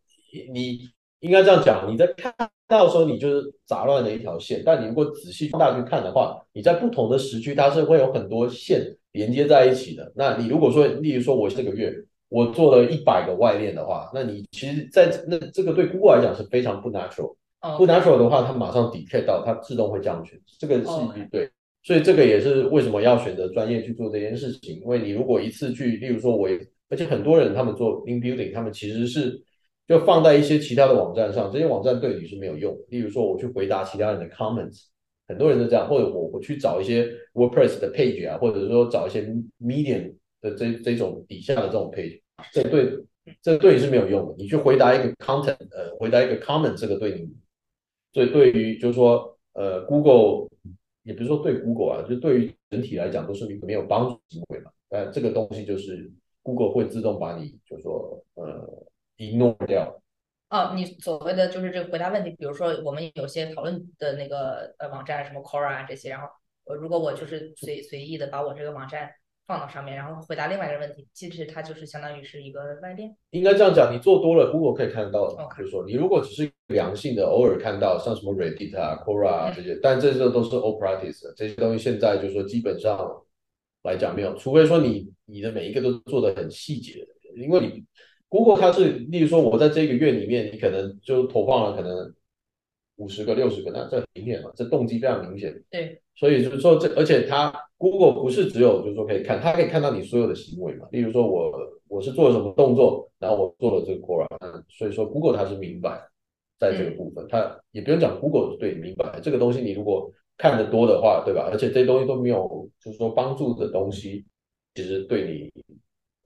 你应该这样讲，你在看到的时候你就是杂乱的一条线，但你如果仔细放大去看的话，你在不同的时区它是会有很多线连接在一起的。那你如果说，例如说我这个月我做了一百个外链的话，那你其实，在那这个对 Google 来讲是非常不 natural。不 natural 的话，它马上 detect 到，它自动会降权，这个是对，所以这个也是为什么要选择专业去做这件事情。因为你如果一次去，例如说我，而且很多人他们做 link building，他们其实是就放在一些其他的网站上，这些网站对你是没有用。例如说我去回答其他人的 comments，很多人都这样，或者我我去找一些 WordPress 的 page 啊，或者说找一些 Medium 的这这种底下的这种 page，这对这对你是没有用的。你去回答一个 content，呃，回答一个 comment，这个对你。所以对于就是说，呃，Google 也不是说对 Google 啊，就对于整体来讲都是没有帮助行为嘛。但这个东西就是 Google 会自动把你就是说呃 ignore 掉。哦，你所谓的就是这个回答问题，比如说我们有些讨论的那个呃网站，什么 Quora 啊这些，然后我如果我就是随随意的把我这个网站。放到上面，然后回答另外一个问题，其实它就是相当于是一个外链。应该这样讲，你做多了，Google 可以看得到的。就是说，你如果只是良性的，偶尔看到，像什么 Reddit 啊、Quora 啊这些，但这些都是 old practice，这些东西现在就是说基本上来讲没有，除非说你你的每一个都做的很细节，因为你 Google 它是，例如说我在这个月里面，你可能就投放了可能五十个、六十个，那这很明显嘛，这动机非常明显。对。所以就是说，这而且它 Google 不是只有就是说可以看，它可以看到你所有的行为嘛。例如说我我是做了什么动作，然后我做了这个 Quora，所以说 Google 它是明白在这个部分，它也不用讲 Google 对明白这个东西，你如果看得多的话，对吧？而且这些东西都没有就是说帮助的东西，其实对你。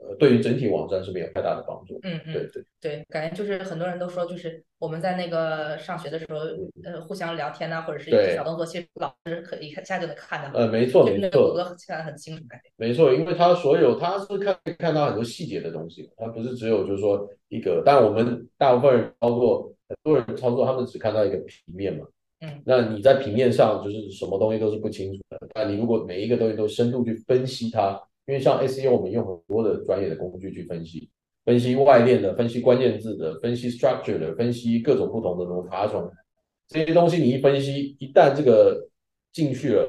呃，对于整体网站是没有太大的帮助。嗯嗯，对对对，感觉就是很多人都说，就是我们在那个上学的时候，呃，互相聊天呐，或者是一些小动作，其实老师可以一下就能看到。呃，没错没错，谷歌看得很清楚。没错，因为他所有他是看看到很多细节的东西，他不是只有就是说一个，但我们大部分人操作，很多人操作，他们只看到一个平面嘛。嗯。那你在平面上就是什么东西都是不清楚的，那你如果每一个东西都深度去分析它。因为像 SEO 我们用很多的专业的工具去分析，分析外链的，分析关键字的，分析 structure 的，分析各种不同的 notation，这些东西你一分析，一旦这个进去了，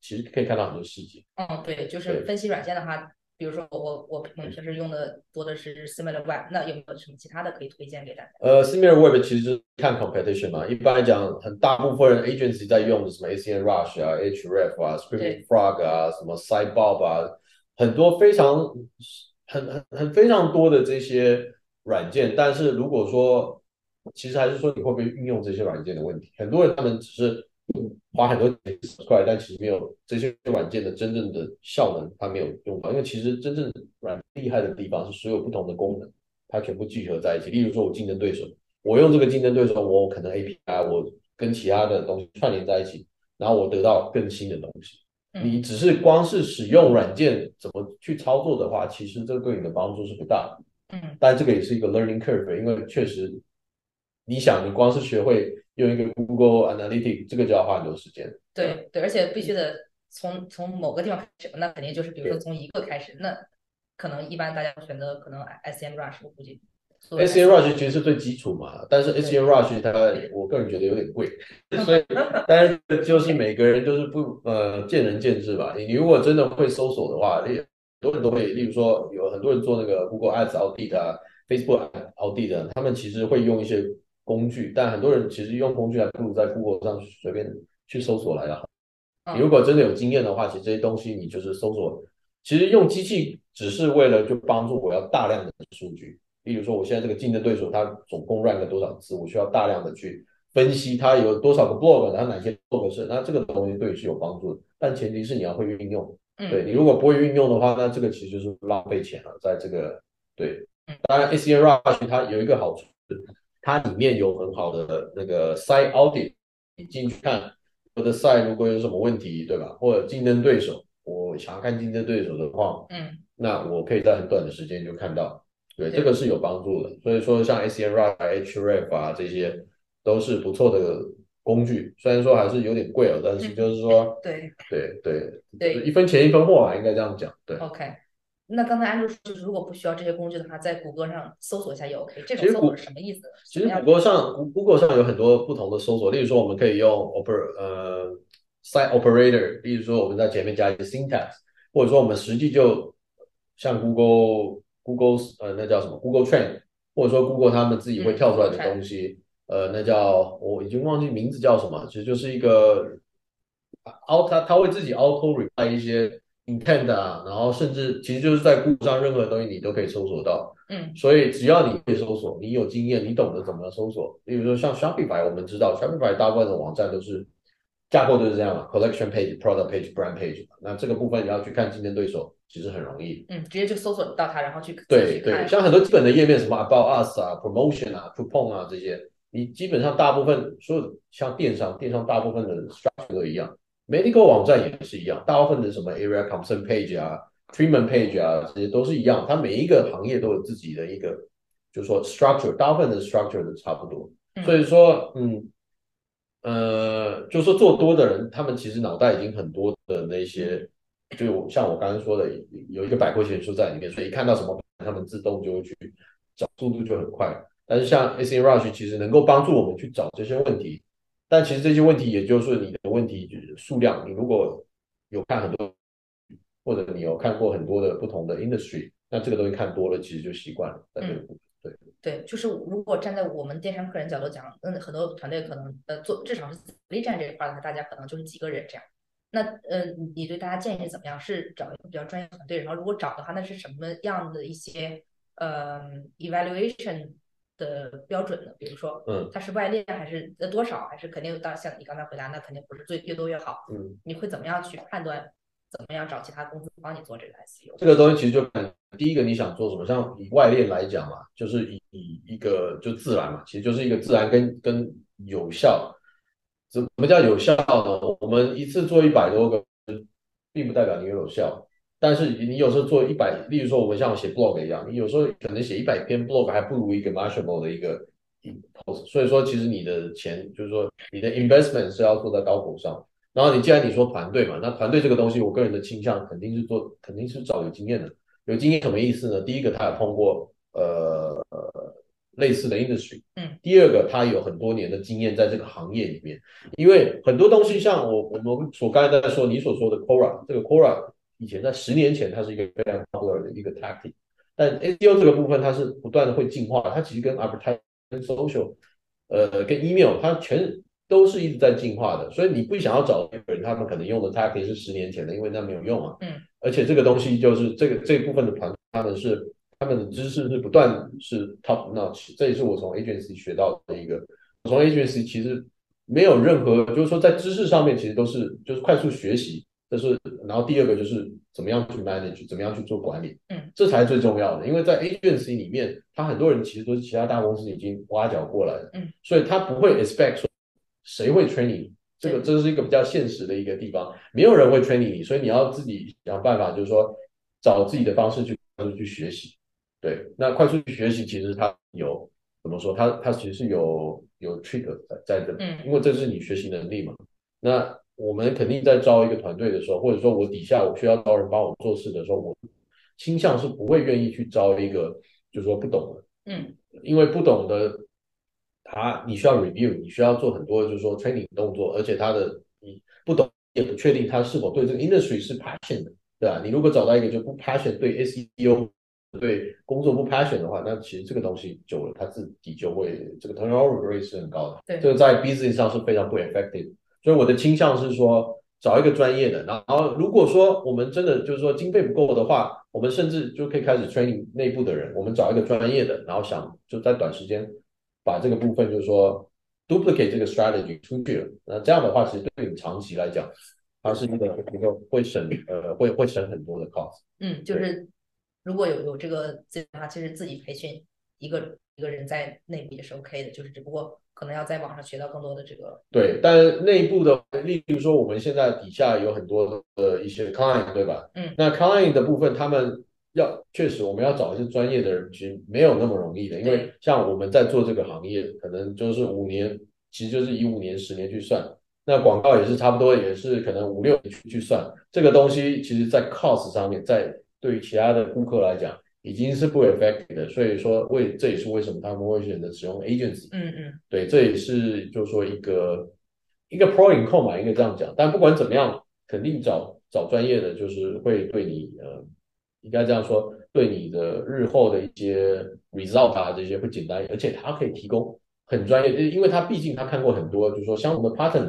其实可以看到很多细节。嗯，对，就是分析软件的话。比如说我我平时用的多的是 Similar Web，那有没有什么其他的可以推荐给大家？呃，Similar Web 其实看 competition 嘛，一般来讲，很大部分人 agency 在用的什么 ACN Rush 啊、Href 啊、Screaming Frog 啊、什么 Sidebob 啊，很多非常很很很非常多的这些软件。但是如果说，其实还是说你会不会运用这些软件的问题，很多人他们只是。花很多钱出来，但其实没有这些软件的真正的效能，他没有用到。因为其实真正软厉害的地方是所有不同的功能，它全部聚合在一起。例如说，我竞争对手，我用这个竞争对手，我可能 API 我跟其他的东西串联在一起，然后我得到更新的东西。你只是光是使用软件怎么去操作的话，其实这个对你的帮助是不大的。嗯，但这个也是一个 learning curve，因为确实，你想，你光是学会。用一个 Google Analytics，这个就要花很多时间。对对，而且必须得从从某个地方开始，那肯定就是比如说从一个开始，那可能一般大家选择可能 SEM Rush，我估计。SEM Rush 其实是最基础嘛，但是 SEM Rush 它我个人觉得有点贵，所以但是就是每个人都是不呃见仁见智吧。你你如果真的会搜索的话，很多人都会，例如说有很多人做那个 Google Ads Audit 啊，Facebook Audit，他们其实会用一些。工具，但很多人其实用工具还不如在 Google 上随便去搜索来的好。你如果真的有经验的话，其实这些东西你就是搜索。其实用机器只是为了就帮助我要大量的数据。比如说我现在这个竞争对手他总共 rank 了多少次，我需要大量的去分析他有多少个 blog，他哪些 blog 是，那这个东西对你是有帮助的。但前提是你要会运用。对你如果不会运用的话，那这个其实就是浪费钱了。在这个对，当然 ACN Rush 它有一个好处。它里面有很好的那个 site audit，你进去看我的 site 如果有什么问题，对吧？或者竞争对手，我想要看竞争对手的话，嗯，那我可以在很短的时间就看到，对，这个是有帮助的。所以说，像 Rush、Href 啊，这些都是不错的工具。虽然说还是有点贵哦，但是就是说，对对对对，一分钱一分货啊，应该这样讲。对，OK。那刚才安卓说，如果不需要这些工具的话，在谷歌上搜索一下也 OK。这种搜索是什么意思？其实谷歌上，Google 上有很多不同的搜索，例如说我们可以用 oper 呃 site operator，例如说我们在前面加一个 syntax，或者说我们实际就像 Google Google 呃那叫什么 Google Trend，或者说 Google 他们自己会跳出来的东西，呃那叫我已经忘记名字叫什么，其实就是一个 auto 它它会自己 auto reply 一些。intent 啊，然后甚至其实就是在 Google 上任何东西你都可以搜索到，嗯，所以只要你会搜索，你有经验，你懂得怎么搜索。比如说像 Shopify，我们知道 Shopify 大部分的网站都是架构就是这样嘛，collection page、product page、brand page。那这个部分你要去看竞争对手，其实很容易，嗯，直接就搜索到它，然后去对对，像很多基本的页面，什么 About Us 啊、Promotion 啊、Coupon 啊这些，你基本上大部分所有像电商，电商大部分的 structure 都一样。Medical 网站也是一样，大部分的什么 Area Concern Page 啊、Treatment Page 啊，这些都是一样。它每一个行业都有自己的一个，就是说 Structure，大部分的 Structure 都差不多。所以说，嗯，呃，就是说做多的人，他们其实脑袋已经很多的那些，就像我刚刚说的，有一个百科全书在里面，所以一看到什么，他们自动就会去找，速度就很快。但是像 a c Rush 其实能够帮助我们去找这些问题。但其实这些问题，也就是你的问题就是数量。你如果有看很多，或者你有看过很多的不同的 industry，那这个东西看多了，其实就习惯了。嗯，对对，就是如果站在我们电商客人角度讲，嗯，很多团队可能呃做至少是独立站这一块的话，大家可能就是几个人这样。那呃，你对大家建议怎么样？是找一个比较专业团队，然后如果找的话，那是什么样的一些呃 evaluation？的标准呢？比如说，嗯，它是外链还是呃多少？还是肯定当像你刚才回答，那肯定不是最越多越好。嗯，你会怎么样去判断？怎么样找其他公司帮你做这个 SEO？这个东西其实就看第一个你想做什么。像以外链来讲嘛，就是以以一个就自然嘛，其实就是一个自然跟跟有效。怎么叫有效呢？我们一次做一百多个，并不代表你有效。但是你有时候做一百，例如说我们像写 blog 一样，你有时候可能写一百篇 blog 还不如一个 measurable 的一个 post。所以说，其实你的钱就是说你的 investment 是要做在刀口上。然后你既然你说团队嘛，那团队这个东西，我个人的倾向肯定是做，肯定是找有经验的。有经验什么意思呢？第一个，他有通过呃类似的 industry，嗯。第二个，他有很多年的经验在这个行业里面，因为很多东西像我我们所刚才在说你所说的 Quora，这个 Quora 以前在十年前它是一个非常 popular 的一个 tactic，但 SEO 这个部分它是不断的会进化，它其实跟 advertising、跟 social，呃，跟 email 它全。都是一直在进化的，所以你不想要找一个人，他们可能用的 tactic 是十年前的，因为那没有用啊。嗯。而且这个东西就是这个这一部分的团，他们是他们的知识是不断是 top notch，这也是我从 agency 学到的一个。从 agency 其实没有任何，就是说在知识上面其实都是就是快速学习，这是然后第二个就是怎么样去 manage，怎么样去做管理，嗯，这才是最重要的。因为在 agency 里面，他很多人其实都是其他大公司已经挖角过来的，嗯，所以他不会 expect 说。谁会 training？这个这是一个比较现实的一个地方，没有人会 training 你，所以你要自己想办法，就是说找自己的方式去去学习。对，那快速去学习，其实它有怎么说？它它其实是有有 trick 在在的，嗯，因为这是你学习能力嘛。那我们肯定在招一个团队的时候，或者说我底下我需要招人帮我做事的时候，我倾向是不会愿意去招一个就是说不懂的，嗯，因为不懂的。他你需要 review，你需要做很多就是说 training 动作，而且他的你不懂也不确定他是否对这个 industry 是 passion 的，对吧？你如果找到一个就不 passion 对 SEO 对工作不 passion 的话，那其实这个东西久了他自己就会这个 turnover rate 是很高的，对，这个在 business 上是非常不 effective。所以我的倾向是说找一个专业的，然后如果说我们真的就是说经费不够的话，我们甚至就可以开始 training 内部的人，我们找一个专业的，然后想就在短时间。把这个部分就是说 duplicate 这个 strategy 出去了，那这样的话，其实对你长期来讲，它是一个一个会省呃会会省很多的 cost。嗯，就是如果有有这个资源的话，其实自己培训一个一个人在内部也是 OK 的，就是只不过可能要在网上学到更多的这个。对，但内部的，例如说我们现在底下有很多的一些 client，对吧？嗯，那 client 的部分，他们。要确实，我们要找一些专业的人，其实没有那么容易的。因为像我们在做这个行业，可能就是五年，其实就是以五年、十年去算。那广告也是差不多，也是可能五六年去去算。这个东西，其实在 cost 上面，在对于其他的顾客来讲，已经是不 effective 的。所以说，为这也是为什么他们会选择使用 agency。嗯嗯，对，这也是就是说一个一个 pro and con 嘛，应该这样讲。但不管怎么样，肯定找找专业的，就是会对你呃。应该这样说，对你的日后的一些 result 啊，这些会简单，而且他可以提供很专业，因为他毕竟他看过很多，就是说相同的 pattern，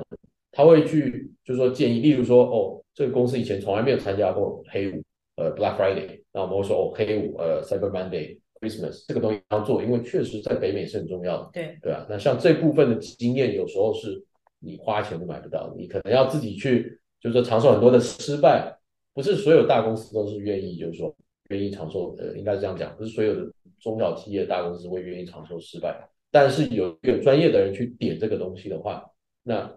他会去就是说建议，例如说哦，这个公司以前从来没有参加过黑五，呃 Black Friday，那我们会说哦黑五，呃 Cyber Monday，Christmas 这个东西要做，因为确实在北美是很重要的，对对啊，那像这部分的经验，有时候是你花钱都买不到，你可能要自己去，就是说承受很多的失败。不是所有大公司都是愿意，就是说愿意尝受，呃，应该是这样讲，不是所有的中小企业大公司会愿意尝受失败。但是有一个专业的人去点这个东西的话，那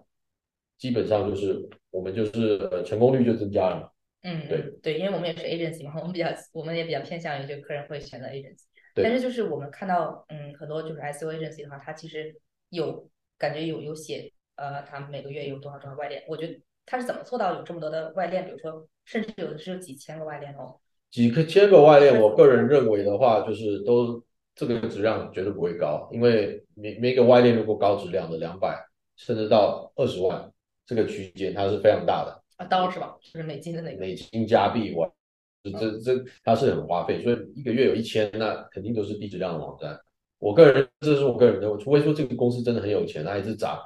基本上就是我们就是呃成功率就增加了。嗯，对对，因为我们也是 agency 嘛，我们比较我们也比较偏向于就客人会选择 agency。对。但是就是我们看到，嗯，很多就是 SEO agency 的话，它其实有感觉有有写，呃，他每个月有多少多少外链，我觉得。他是怎么做到有这么多的外链？比如说，甚至有的是有几千个外链哦。几个千个外链，我个人认为的话，就是都这个质量绝对不会高，因为每每个外链如果高质量的两百，甚至到二十万这个区间，它是非常大的啊，刀是吧？就是美金的那个。美金加币我，这这它是很花费，所以一个月有一千，那肯定都是低质量的网站。我个人这是我个人的，除非说这个公司真的很有钱，那一直砸。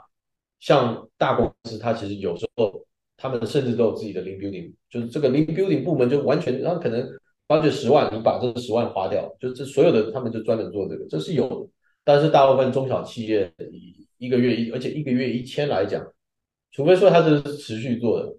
像大公司，它其实有时候。他们甚至都有自己的 link building，就是这个 link building 部门就完全，然后可能花这十万，你把这十万花掉，就这所有的他们就专门做这个，这是有的。但是大部分中小企业一一个月一，而且一个月一千来讲，除非说他这是持续做的，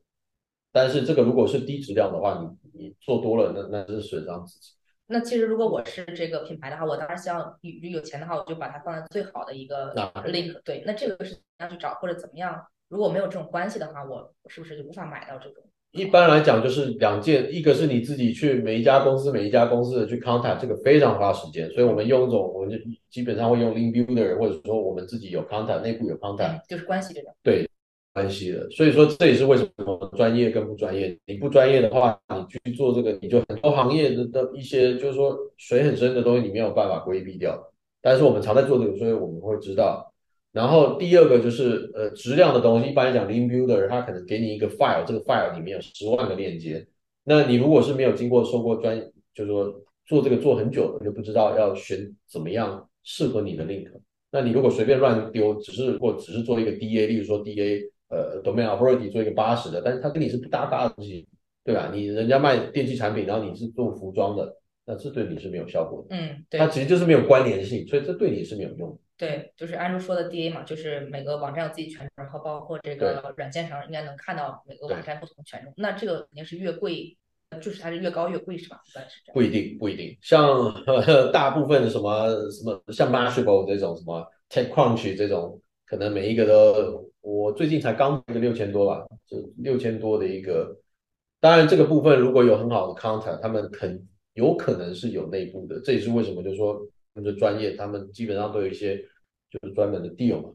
但是这个如果是低质量的话，你你做多了，那那是损伤自己。那其实如果我是这个品牌的话，我当然希望有有钱的话，我就把它放在最好的一个 link。对，那这个是怎样去找或者怎么样？如果没有这种关系的话，我是不是就无法买到这种？一般来讲，就是两件，一个是你自己去每一家公司、每一家公司的去 contact，这个非常花时间，所以我们用一种，我们就基本上会用 link builder，或者说我们自己有 contact，内部有 contact，就是关系这种。对，关系的。所以说这也是为什么专业跟不专业，你不专业的话，你去做这个，你就很多行业的的一些就是说水很深的东西，你没有办法规避掉。但是我们常在做这个，所以我们会知道。然后第二个就是呃质量的东西，一般来讲，Lean Builder 它可能给你一个 file，这个 file 里面有十万个链接。那你如果是没有经过受过专，就是说做这个做很久的，就不知道要选怎么样适合你的 link。那你如果随便乱丢，只是或只是做一个 DA，例如说 DA 呃 Domain Authority 做一个八十的，但是它跟你是不搭嘎的东西，对吧？你人家卖电器产品，然后你是做服装的，那这对你是没有效果的。嗯，对它，其实就是没有关联性，所以这对你是没有用的。对，就是安卓说的 DA 嘛，就是每个网站有自己权重，然后包括这个软件上应该能看到每个网站不同的权重。那这个肯定是越贵，就是它是越高越贵是吧？一般是这样。不一定，不一定。像 大部分的什么什么，像 Mashable 这种什么 TechCrunch 这种，可能每一个都，我最近才刚一个六千多吧，就六千多的一个。当然，这个部分如果有很好的 content，他们肯有可能是有内部的，这也是为什么，就是说他们的专业，他们基本上都有一些就是专门的 deal 嘛。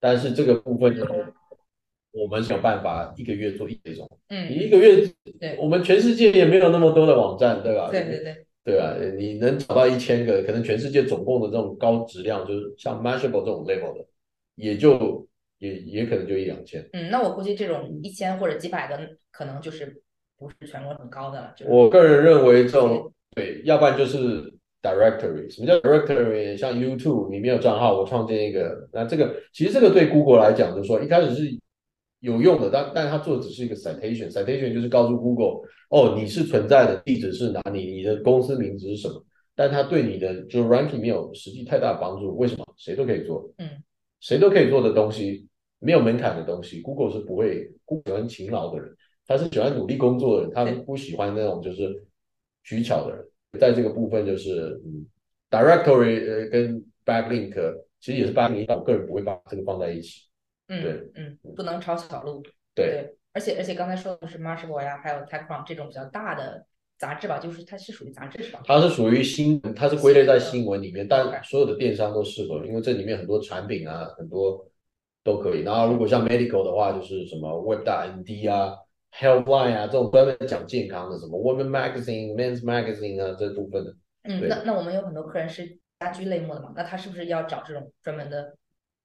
但是这个部分就是我们是有办法一个月做一这种，嗯，你一个月对我们全世界也没有那么多的网站，对吧？对对对，对啊，你能找到一千个，可能全世界总共的这种高质量，就是像 Mashable 这种 level 的，也就也也可能就一两千。嗯，那我估计这种一千或者几百的，可能就是不是全国很高的了。就是我个人认为这种对，要不然就是 directory。什么叫 directory？像 YouTube，你没有账号，我创建一个，那这个其实这个对 Google 来讲，就是说一开始是有用的，但但是它做的只是一个 citation，citation 就是告诉 Google，哦，你是存在的，地址是哪里，你的公司名字是什么，但它对你的就是 ranking 没有实际太大的帮助。为什么？谁都可以做，嗯，谁都可以做的东西，没有门槛的东西，Google 是不会，Google 喜欢勤劳的人，他是喜欢努力工作的人，他不喜欢那种就是取巧的人。在这个部分，就是嗯，directory 呃跟 backlink 其实也是 backlink，但我个人不会把这个放在一起。嗯对嗯，不能抄小路。对，而且而且刚才说的是 Mashable 呀，还有 TechCrunch 这种比较大的杂志吧，就是它是属于杂志是吧？它是属于新，它是归类在新闻里面，但所有的电商都适合，因为这里面很多产品啊，很多都可以。然后如果像 medical 的话，就是什么 Web 大 ND 啊、Healthline 啊这种专门讲健康的，什么 Women Magazine、Men's Magazine 啊这部分的。嗯，那那我们有很多客人是家居类目的嘛，那他是不是要找这种专门的，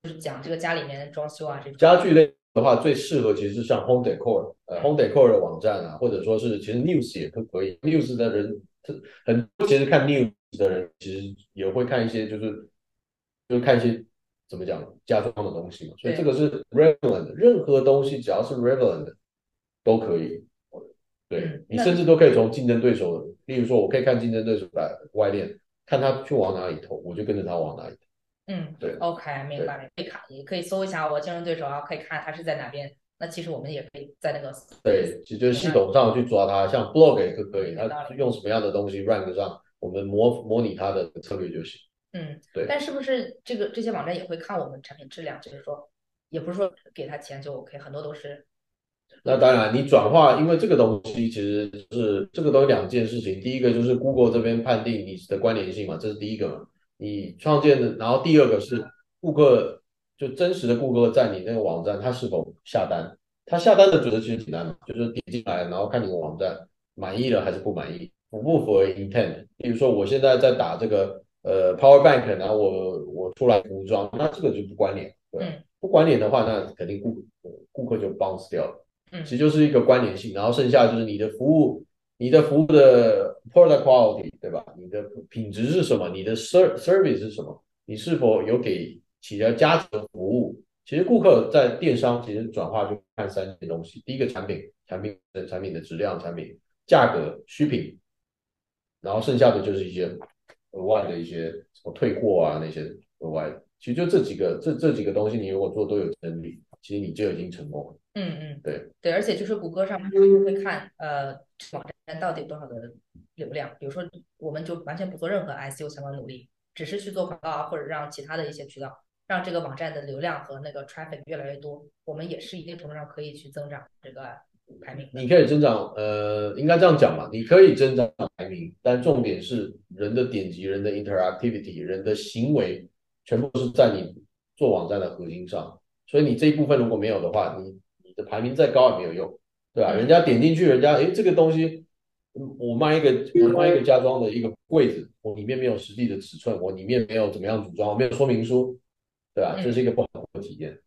就是讲这个家里面装修啊这种？家具类的话，最适合其实是像 Home Decor，呃，Home Decor 的网站啊，或者说是其实 News 也都可以。News 的人，这很多其实看 News 的人，其实也会看一些就是就是看一些怎么讲家装的东西嘛。所以这个是 relevant，的任何东西只要是 relevant 的都可以。对你甚至都可以从竞争对手，例如说我可以看竞争对手的外链，看他去往哪里投，我就跟着他往哪里投。嗯，对，OK，明白，可以看，也可以搜一下我竞争对手啊，可以看他是在哪边。那其实我们也可以在那个对，其实就是系统上去抓它，像 blog 也可可以，有道理它用什么样的东西 rank 上，我们模模拟它的策略就行。嗯，对但是不是这个这些网站也会看我们产品质量？就是说，也不是说给他钱就 OK，很多都是那当然，你转化，因为这个东西其实是这个东西两件事情，第一个就是 Google 这边判定你的关联性嘛，这是第一个嘛，你创建的，然后第二个是顾客就真实的顾客在你那个网站他是否下单，他下单的准则其实挺难的，就是点进来，然后看你的网站满意了还是不满意，符不符合 intent。比如说我现在在打这个呃 Power Bank，然后我我出来服装，那这个就不关联，对，嗯不关联的话，那肯定顾顾客就 bounce 掉了。嗯其实就是一个关联性，然后剩下就是你的服务，你的服务的 product quality，对吧？你的品质是什么？你的 ser service 是什么？你是否有给企业价值服务？其实顾客在电商其实转化就看三件东西：第一个产品，产品的产品的质量，产品价格，需品，然后剩下的就是一些额外的一些什么退货啊那些额外的。其实就这几个，这这几个东西，你如果做都有整理，其实你就已经成功了。嗯嗯，对对，而且就是谷歌上面他们会看呃网站到底有多少的流量，比如说我们就完全不做任何 SEO 相关努力，只是去做广告啊，或者让其他的一些渠道让这个网站的流量和那个 traffic 越来越多，我们也是一定程度上可以去增长这个排名。你可以增长，呃，应该这样讲吧，你可以增长排名，但重点是人的点击、人的 interactivity、人的行为，全部是在你做网站的核心上。所以你这一部分如果没有的话，你你的排名再高也没有用，对吧？嗯人家点进去，人家诶这个东西，嗯我卖一个我卖一个家装的一个柜子，我里面没有实际的尺寸，我里面没有怎么样组装，我没有说明书，对吧？嗯这是一个不好的体验。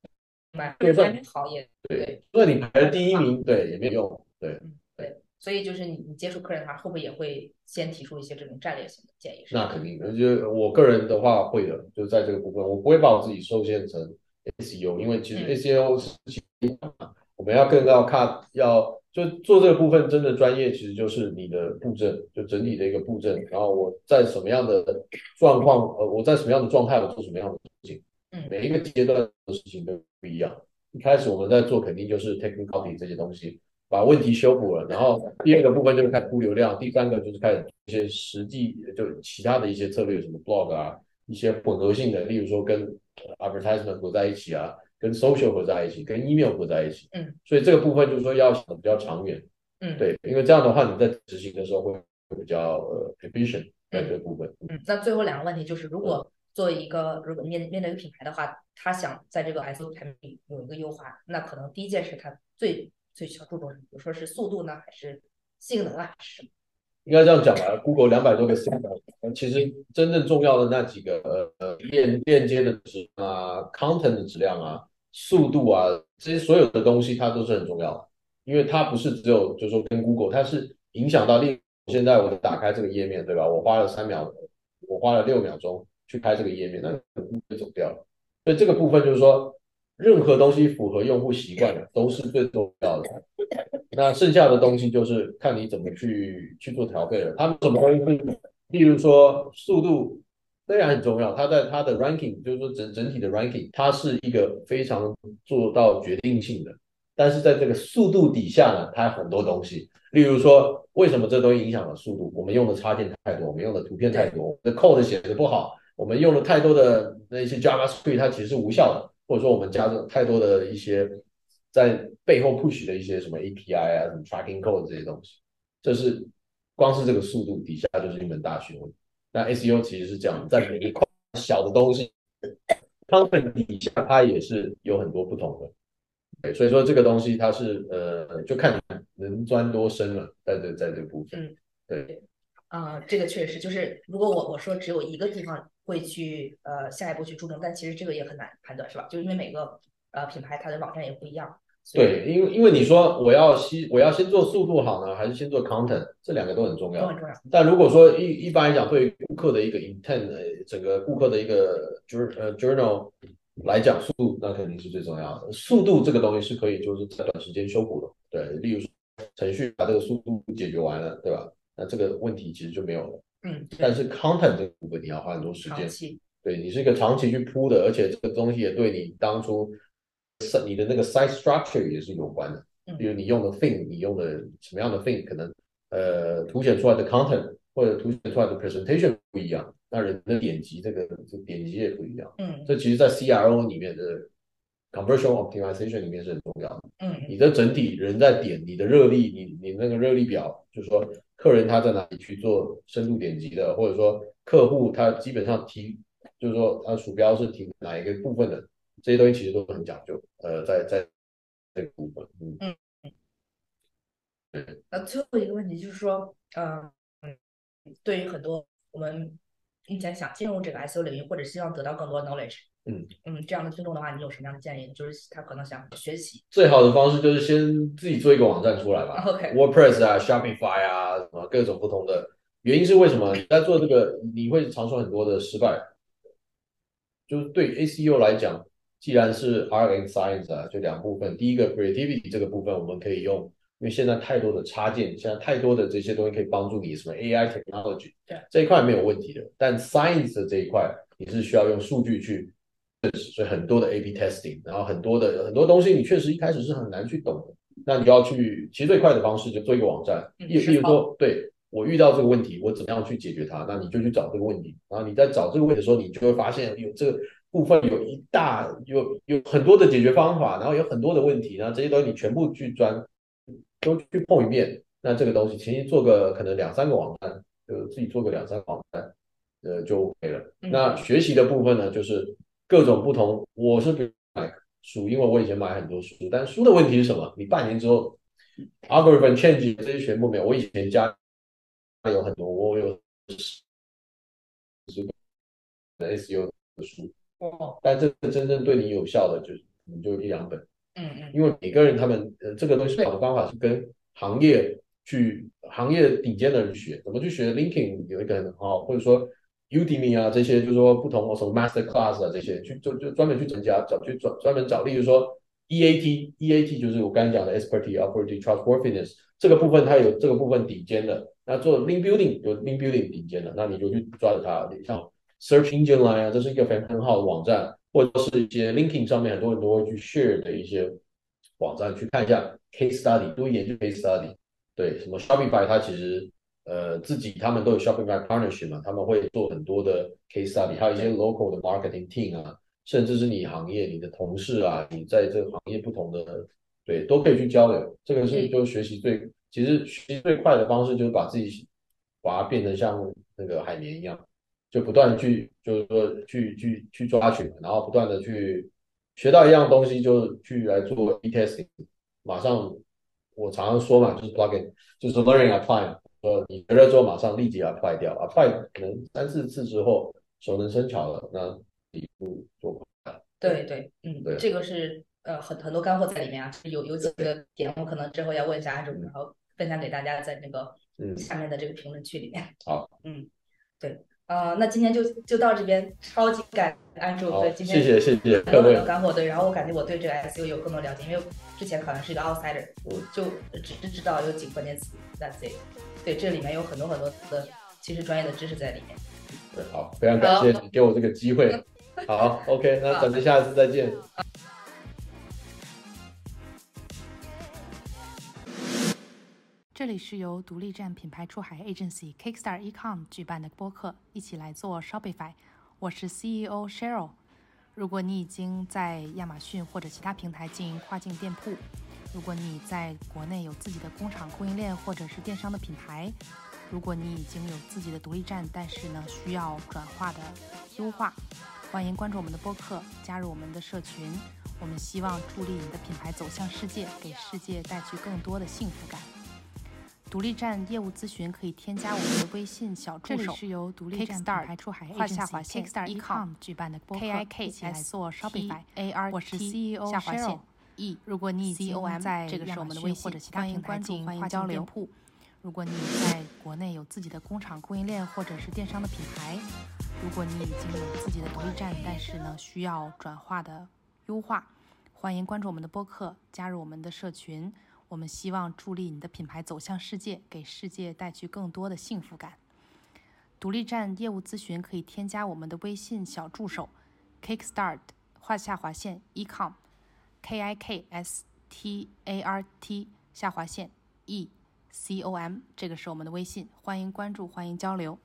买就算还没好也对，所以你排了第一名，对也没有用，对。对，所以就是你你接触客人的话，会不会也会先提出一些这种战略性的建议？是那肯定的，就我个人的话会的，就在这个部分，我不会把我自己受限成 SEO，因为其实嗯。SEO 是其我们要更要看，要就做这个部分真的专业，其实就是你的布阵，就整体的一个布阵，然后我在什么样的状况，呃，我在什么样的状态，我做什么样的事情，嗯。每一个阶段的事情都不一样。一开始我们在做肯定就是 technicality 这些东西，把问题修补了，然后第二个部分就是开始铺流量，第三个就是开始一些实际就其他的一些策略，什么 blog 啊，一些混合性的，例如说跟呃 advertisement 合在一起啊，跟 social 合在一起，跟 email 合在一起。嗯，所以这个部分就是说要想的比较长远，嗯，对，因为这样的话你在执行的时候会会比较呃 efficient 在这个部分。嗯，那最后两个问题就是，如果作为一个如果面面对一个品牌的话，他想在这个 SEO 产品里有一个优化，那可能第一件事他最最需要注重什么？比如说是速度呢，还是性能啊，还是什么？应该这样讲吧，Google 两百多个 s i 其实真正重要的那几个呃链链接的质啊，content 的质量啊，速度啊，这些所有的东西它都是很重要的，因为它不是只有就是说跟 Google，它是影响到另现在我打开这个页面，对吧？我花了三秒，我花了六秒钟去开这个页面，那就走掉了。所以这个部分就是说，任何东西符合用户习惯的都是最重要的。那剩下的东西就是看你怎么去去做调配了。他们什么东西，例如说速度，虽然很重要，它在它的 ranking，就是说整整体的 ranking，它是一个非常做到决定性的。但是在这个速度底下呢，它有很多东西，例如说为什么这东西影响了速度？我们用的插件太多，我们用的图片太多，我们的 code 写的不好，我们用了太多的那些 JavaScript，它其实是无效的，或者说我们加了太多的一些在背后 push 的一些什么 API 啊、什么 tracking code 这些东西，这是光是这个速度底下就是一门大学问。那 SEO 其实是这样，在每一块小的东西 content 底下，它也是有很多不同的。对，所以说这个东西它是呃，就看你能钻多深了，在这在这个部分。啊、这个确实，就是如果我我说只有一个地方会去呃下一步去注重，但其实这个也很难判断，是吧？就是因为每个呃品牌它的网站也不一样，对，因为因为你说我要先我要先做速度好呢，还是先做 content，这两个都很重要都很。重要。但如果说一一般来讲，对于顾客的一个 intent，呃，整个顾客的一个 jour 呃 journal 来讲，速度那肯定是最重要的。速度这个东西是可以就是在短时间修补的，对，例如程序把这个速度解决完了，对吧？那这个问题其实就没有了。嗯，但是 content 这个部分你要花很多时间，对你是一个长期去铺的，而且这个东西也对你当初你的那个 site structure 也是有关的。嗯比如你用的 thing，你用的什么样的 thing，可能呃凸显出来的 content 或者凸显出来的 presentation 不一样，那人的点击这个这个点击也不一样。嗯这其实在 CRO 里面的 conversion optimization 里面是很重要的。嗯你的整体人在点，你的热力，你你那个热力表，就是说客人他在哪里去做深度点击的，或者说客户他基本上提，就是说他鼠标是停哪一个部分的，这些东西其实都很讲究。呃，在在这个部分，嗯嗯，那最后一个问题就是说，呃，嗯，对于很多我们目前想进入这个 SEO 领域，或者希望得到更多 knowledge，嗯嗯，这样的听众的话，你有什么样的建议？就是他可能想学习最好的方式就是先自己做一个网站出来吧 OK，WordPress 啊、Shopify 啊，什么各种不同的。原因是为什么？你在做这个，你会尝试很多的失败。就是对 ACU 来讲，既然是 Art and Science 啊，就两部分。第一个 Creativity 这个部分我们可以用，因为现在太多的插件，现在太多的这些东西可以帮助你，什么 AI technology，对这一块没有问题的。但 Science 的这一块，你是需要用数据去所以很多的 A/B testing，然后很多的很多东西，你确实一开始是很难去懂的。那你就要去，其实最快的方式就做一个网站，例嗯实操例如说，对我遇到这个问题，我怎么样去解决它？那你就去找这个问题，然后你在找这个问题的时候，你就会发现有这个部分有一大有有很多的解决方法，然后有很多的问题，然后这些东西你全部去钻，都去碰一遍。那这个东西，其实做个可能两三个网站，就自己做个两三个网站，呃就 OK 了。嗯那学习的部分呢，就是各种不同，我是比如书，因为我以前买很多书，但书的问题是什么？你半年之后，algorithm change 这些全部没有。我以前家有很多，我有十本 SEO 的书，但这个真正对你有效的，就是你就一两本。嗯嗯，因为每个人他们呃这个东西好的方法是跟行业去行业顶尖的人学，怎么去学 linking 有一个很好，或者说 Udemy 啊这些，就是说不同什么 master class 啊这些，去就就专门去增加找去专专门找，例如说 EAT EAT 就是我刚才讲的 expertise authority trustworthiness 这个部分它有这个部分顶尖的，那做 link building 有 link building 顶尖的，那你就去抓着它，你像 search engine line 啊，这是一个非常很好的网站。或者是一些 linking 上面很多人都会去 share 的一些网站，去看一下 case study，多研究 case study。对，什么 Shopify 它其实呃自己他们都有 Shopify partnership 嘛，他们会做很多的 case study，还有一些 local 的 marketing team 啊，甚至是你行业你的同事啊，你在这个行业不同的对都可以去交流。这个是就学习最其实学习最快的方式就是把自己把它变成像那个海绵一样。就不断去，就是说去去去抓取，然后不断的去学到一样东西，就去来做 testing。马上我常常说嘛，就是 plugin，就是 learning apply。呃，你学了之后马上立即 apply 掉，apply 可能三四次之后熟能生巧了，那第一步做快。对对，嗯，对，这个是呃很很多干货在里面啊，有有几个点我可能之后要问一下安主，然后分享给大家在那个下面的这个评论区里面。好，嗯，对。呃，那今天就就到这边，超级感安住。对，今天谢谢谢谢很多很多干货。对，然后我感觉我对这个 SU 有更多了解，因为之前可能是一个 outsider，就只是知道有几个关键词。That's it。对，这里面有很多很多的其实专业的知识在里面。对，好，非常感谢你给我这个机会。好，OK，那咱们下次再见。这里是由独立站品牌出海 agency Kickstar Ecom 举办的播客，一起来做 Shopify。我是 CEO Cheryl。如果你已经在亚马逊或者其他平台经营跨境店铺，如果你在国内有自己的工厂供应链或者是电商的品牌，如果你已经有自己的独立站，但是呢需要转化的优化，欢迎关注我们的播客，加入我们的社群。我们希望助力你的品牌走向世界，给世界带去更多的幸福感。独立站业务咨询可以添加我们的微信小助手。这里是由独立站品牌出海 agency Kickstar 举办的播客，一起来做 Shopify AR。我是 CEO 下划线 E。如果你已经在这个是我们的微信或者其他平台进行交流。如果你在国内有自己的工厂供应链或者是电商的品牌，如果你已经有自己的独立站，但是呢需要转化的优化，欢迎关注我们的播客，加入我们的社群。我们希望助力你的品牌走向世界，给世界带去更多的幸福感。独立站业务咨询可以添加我们的微信小助手，Kickstart 画下划线 k i k s t a r t 下划线 E C O M，这个是我们的微信，欢迎关注，欢迎交流。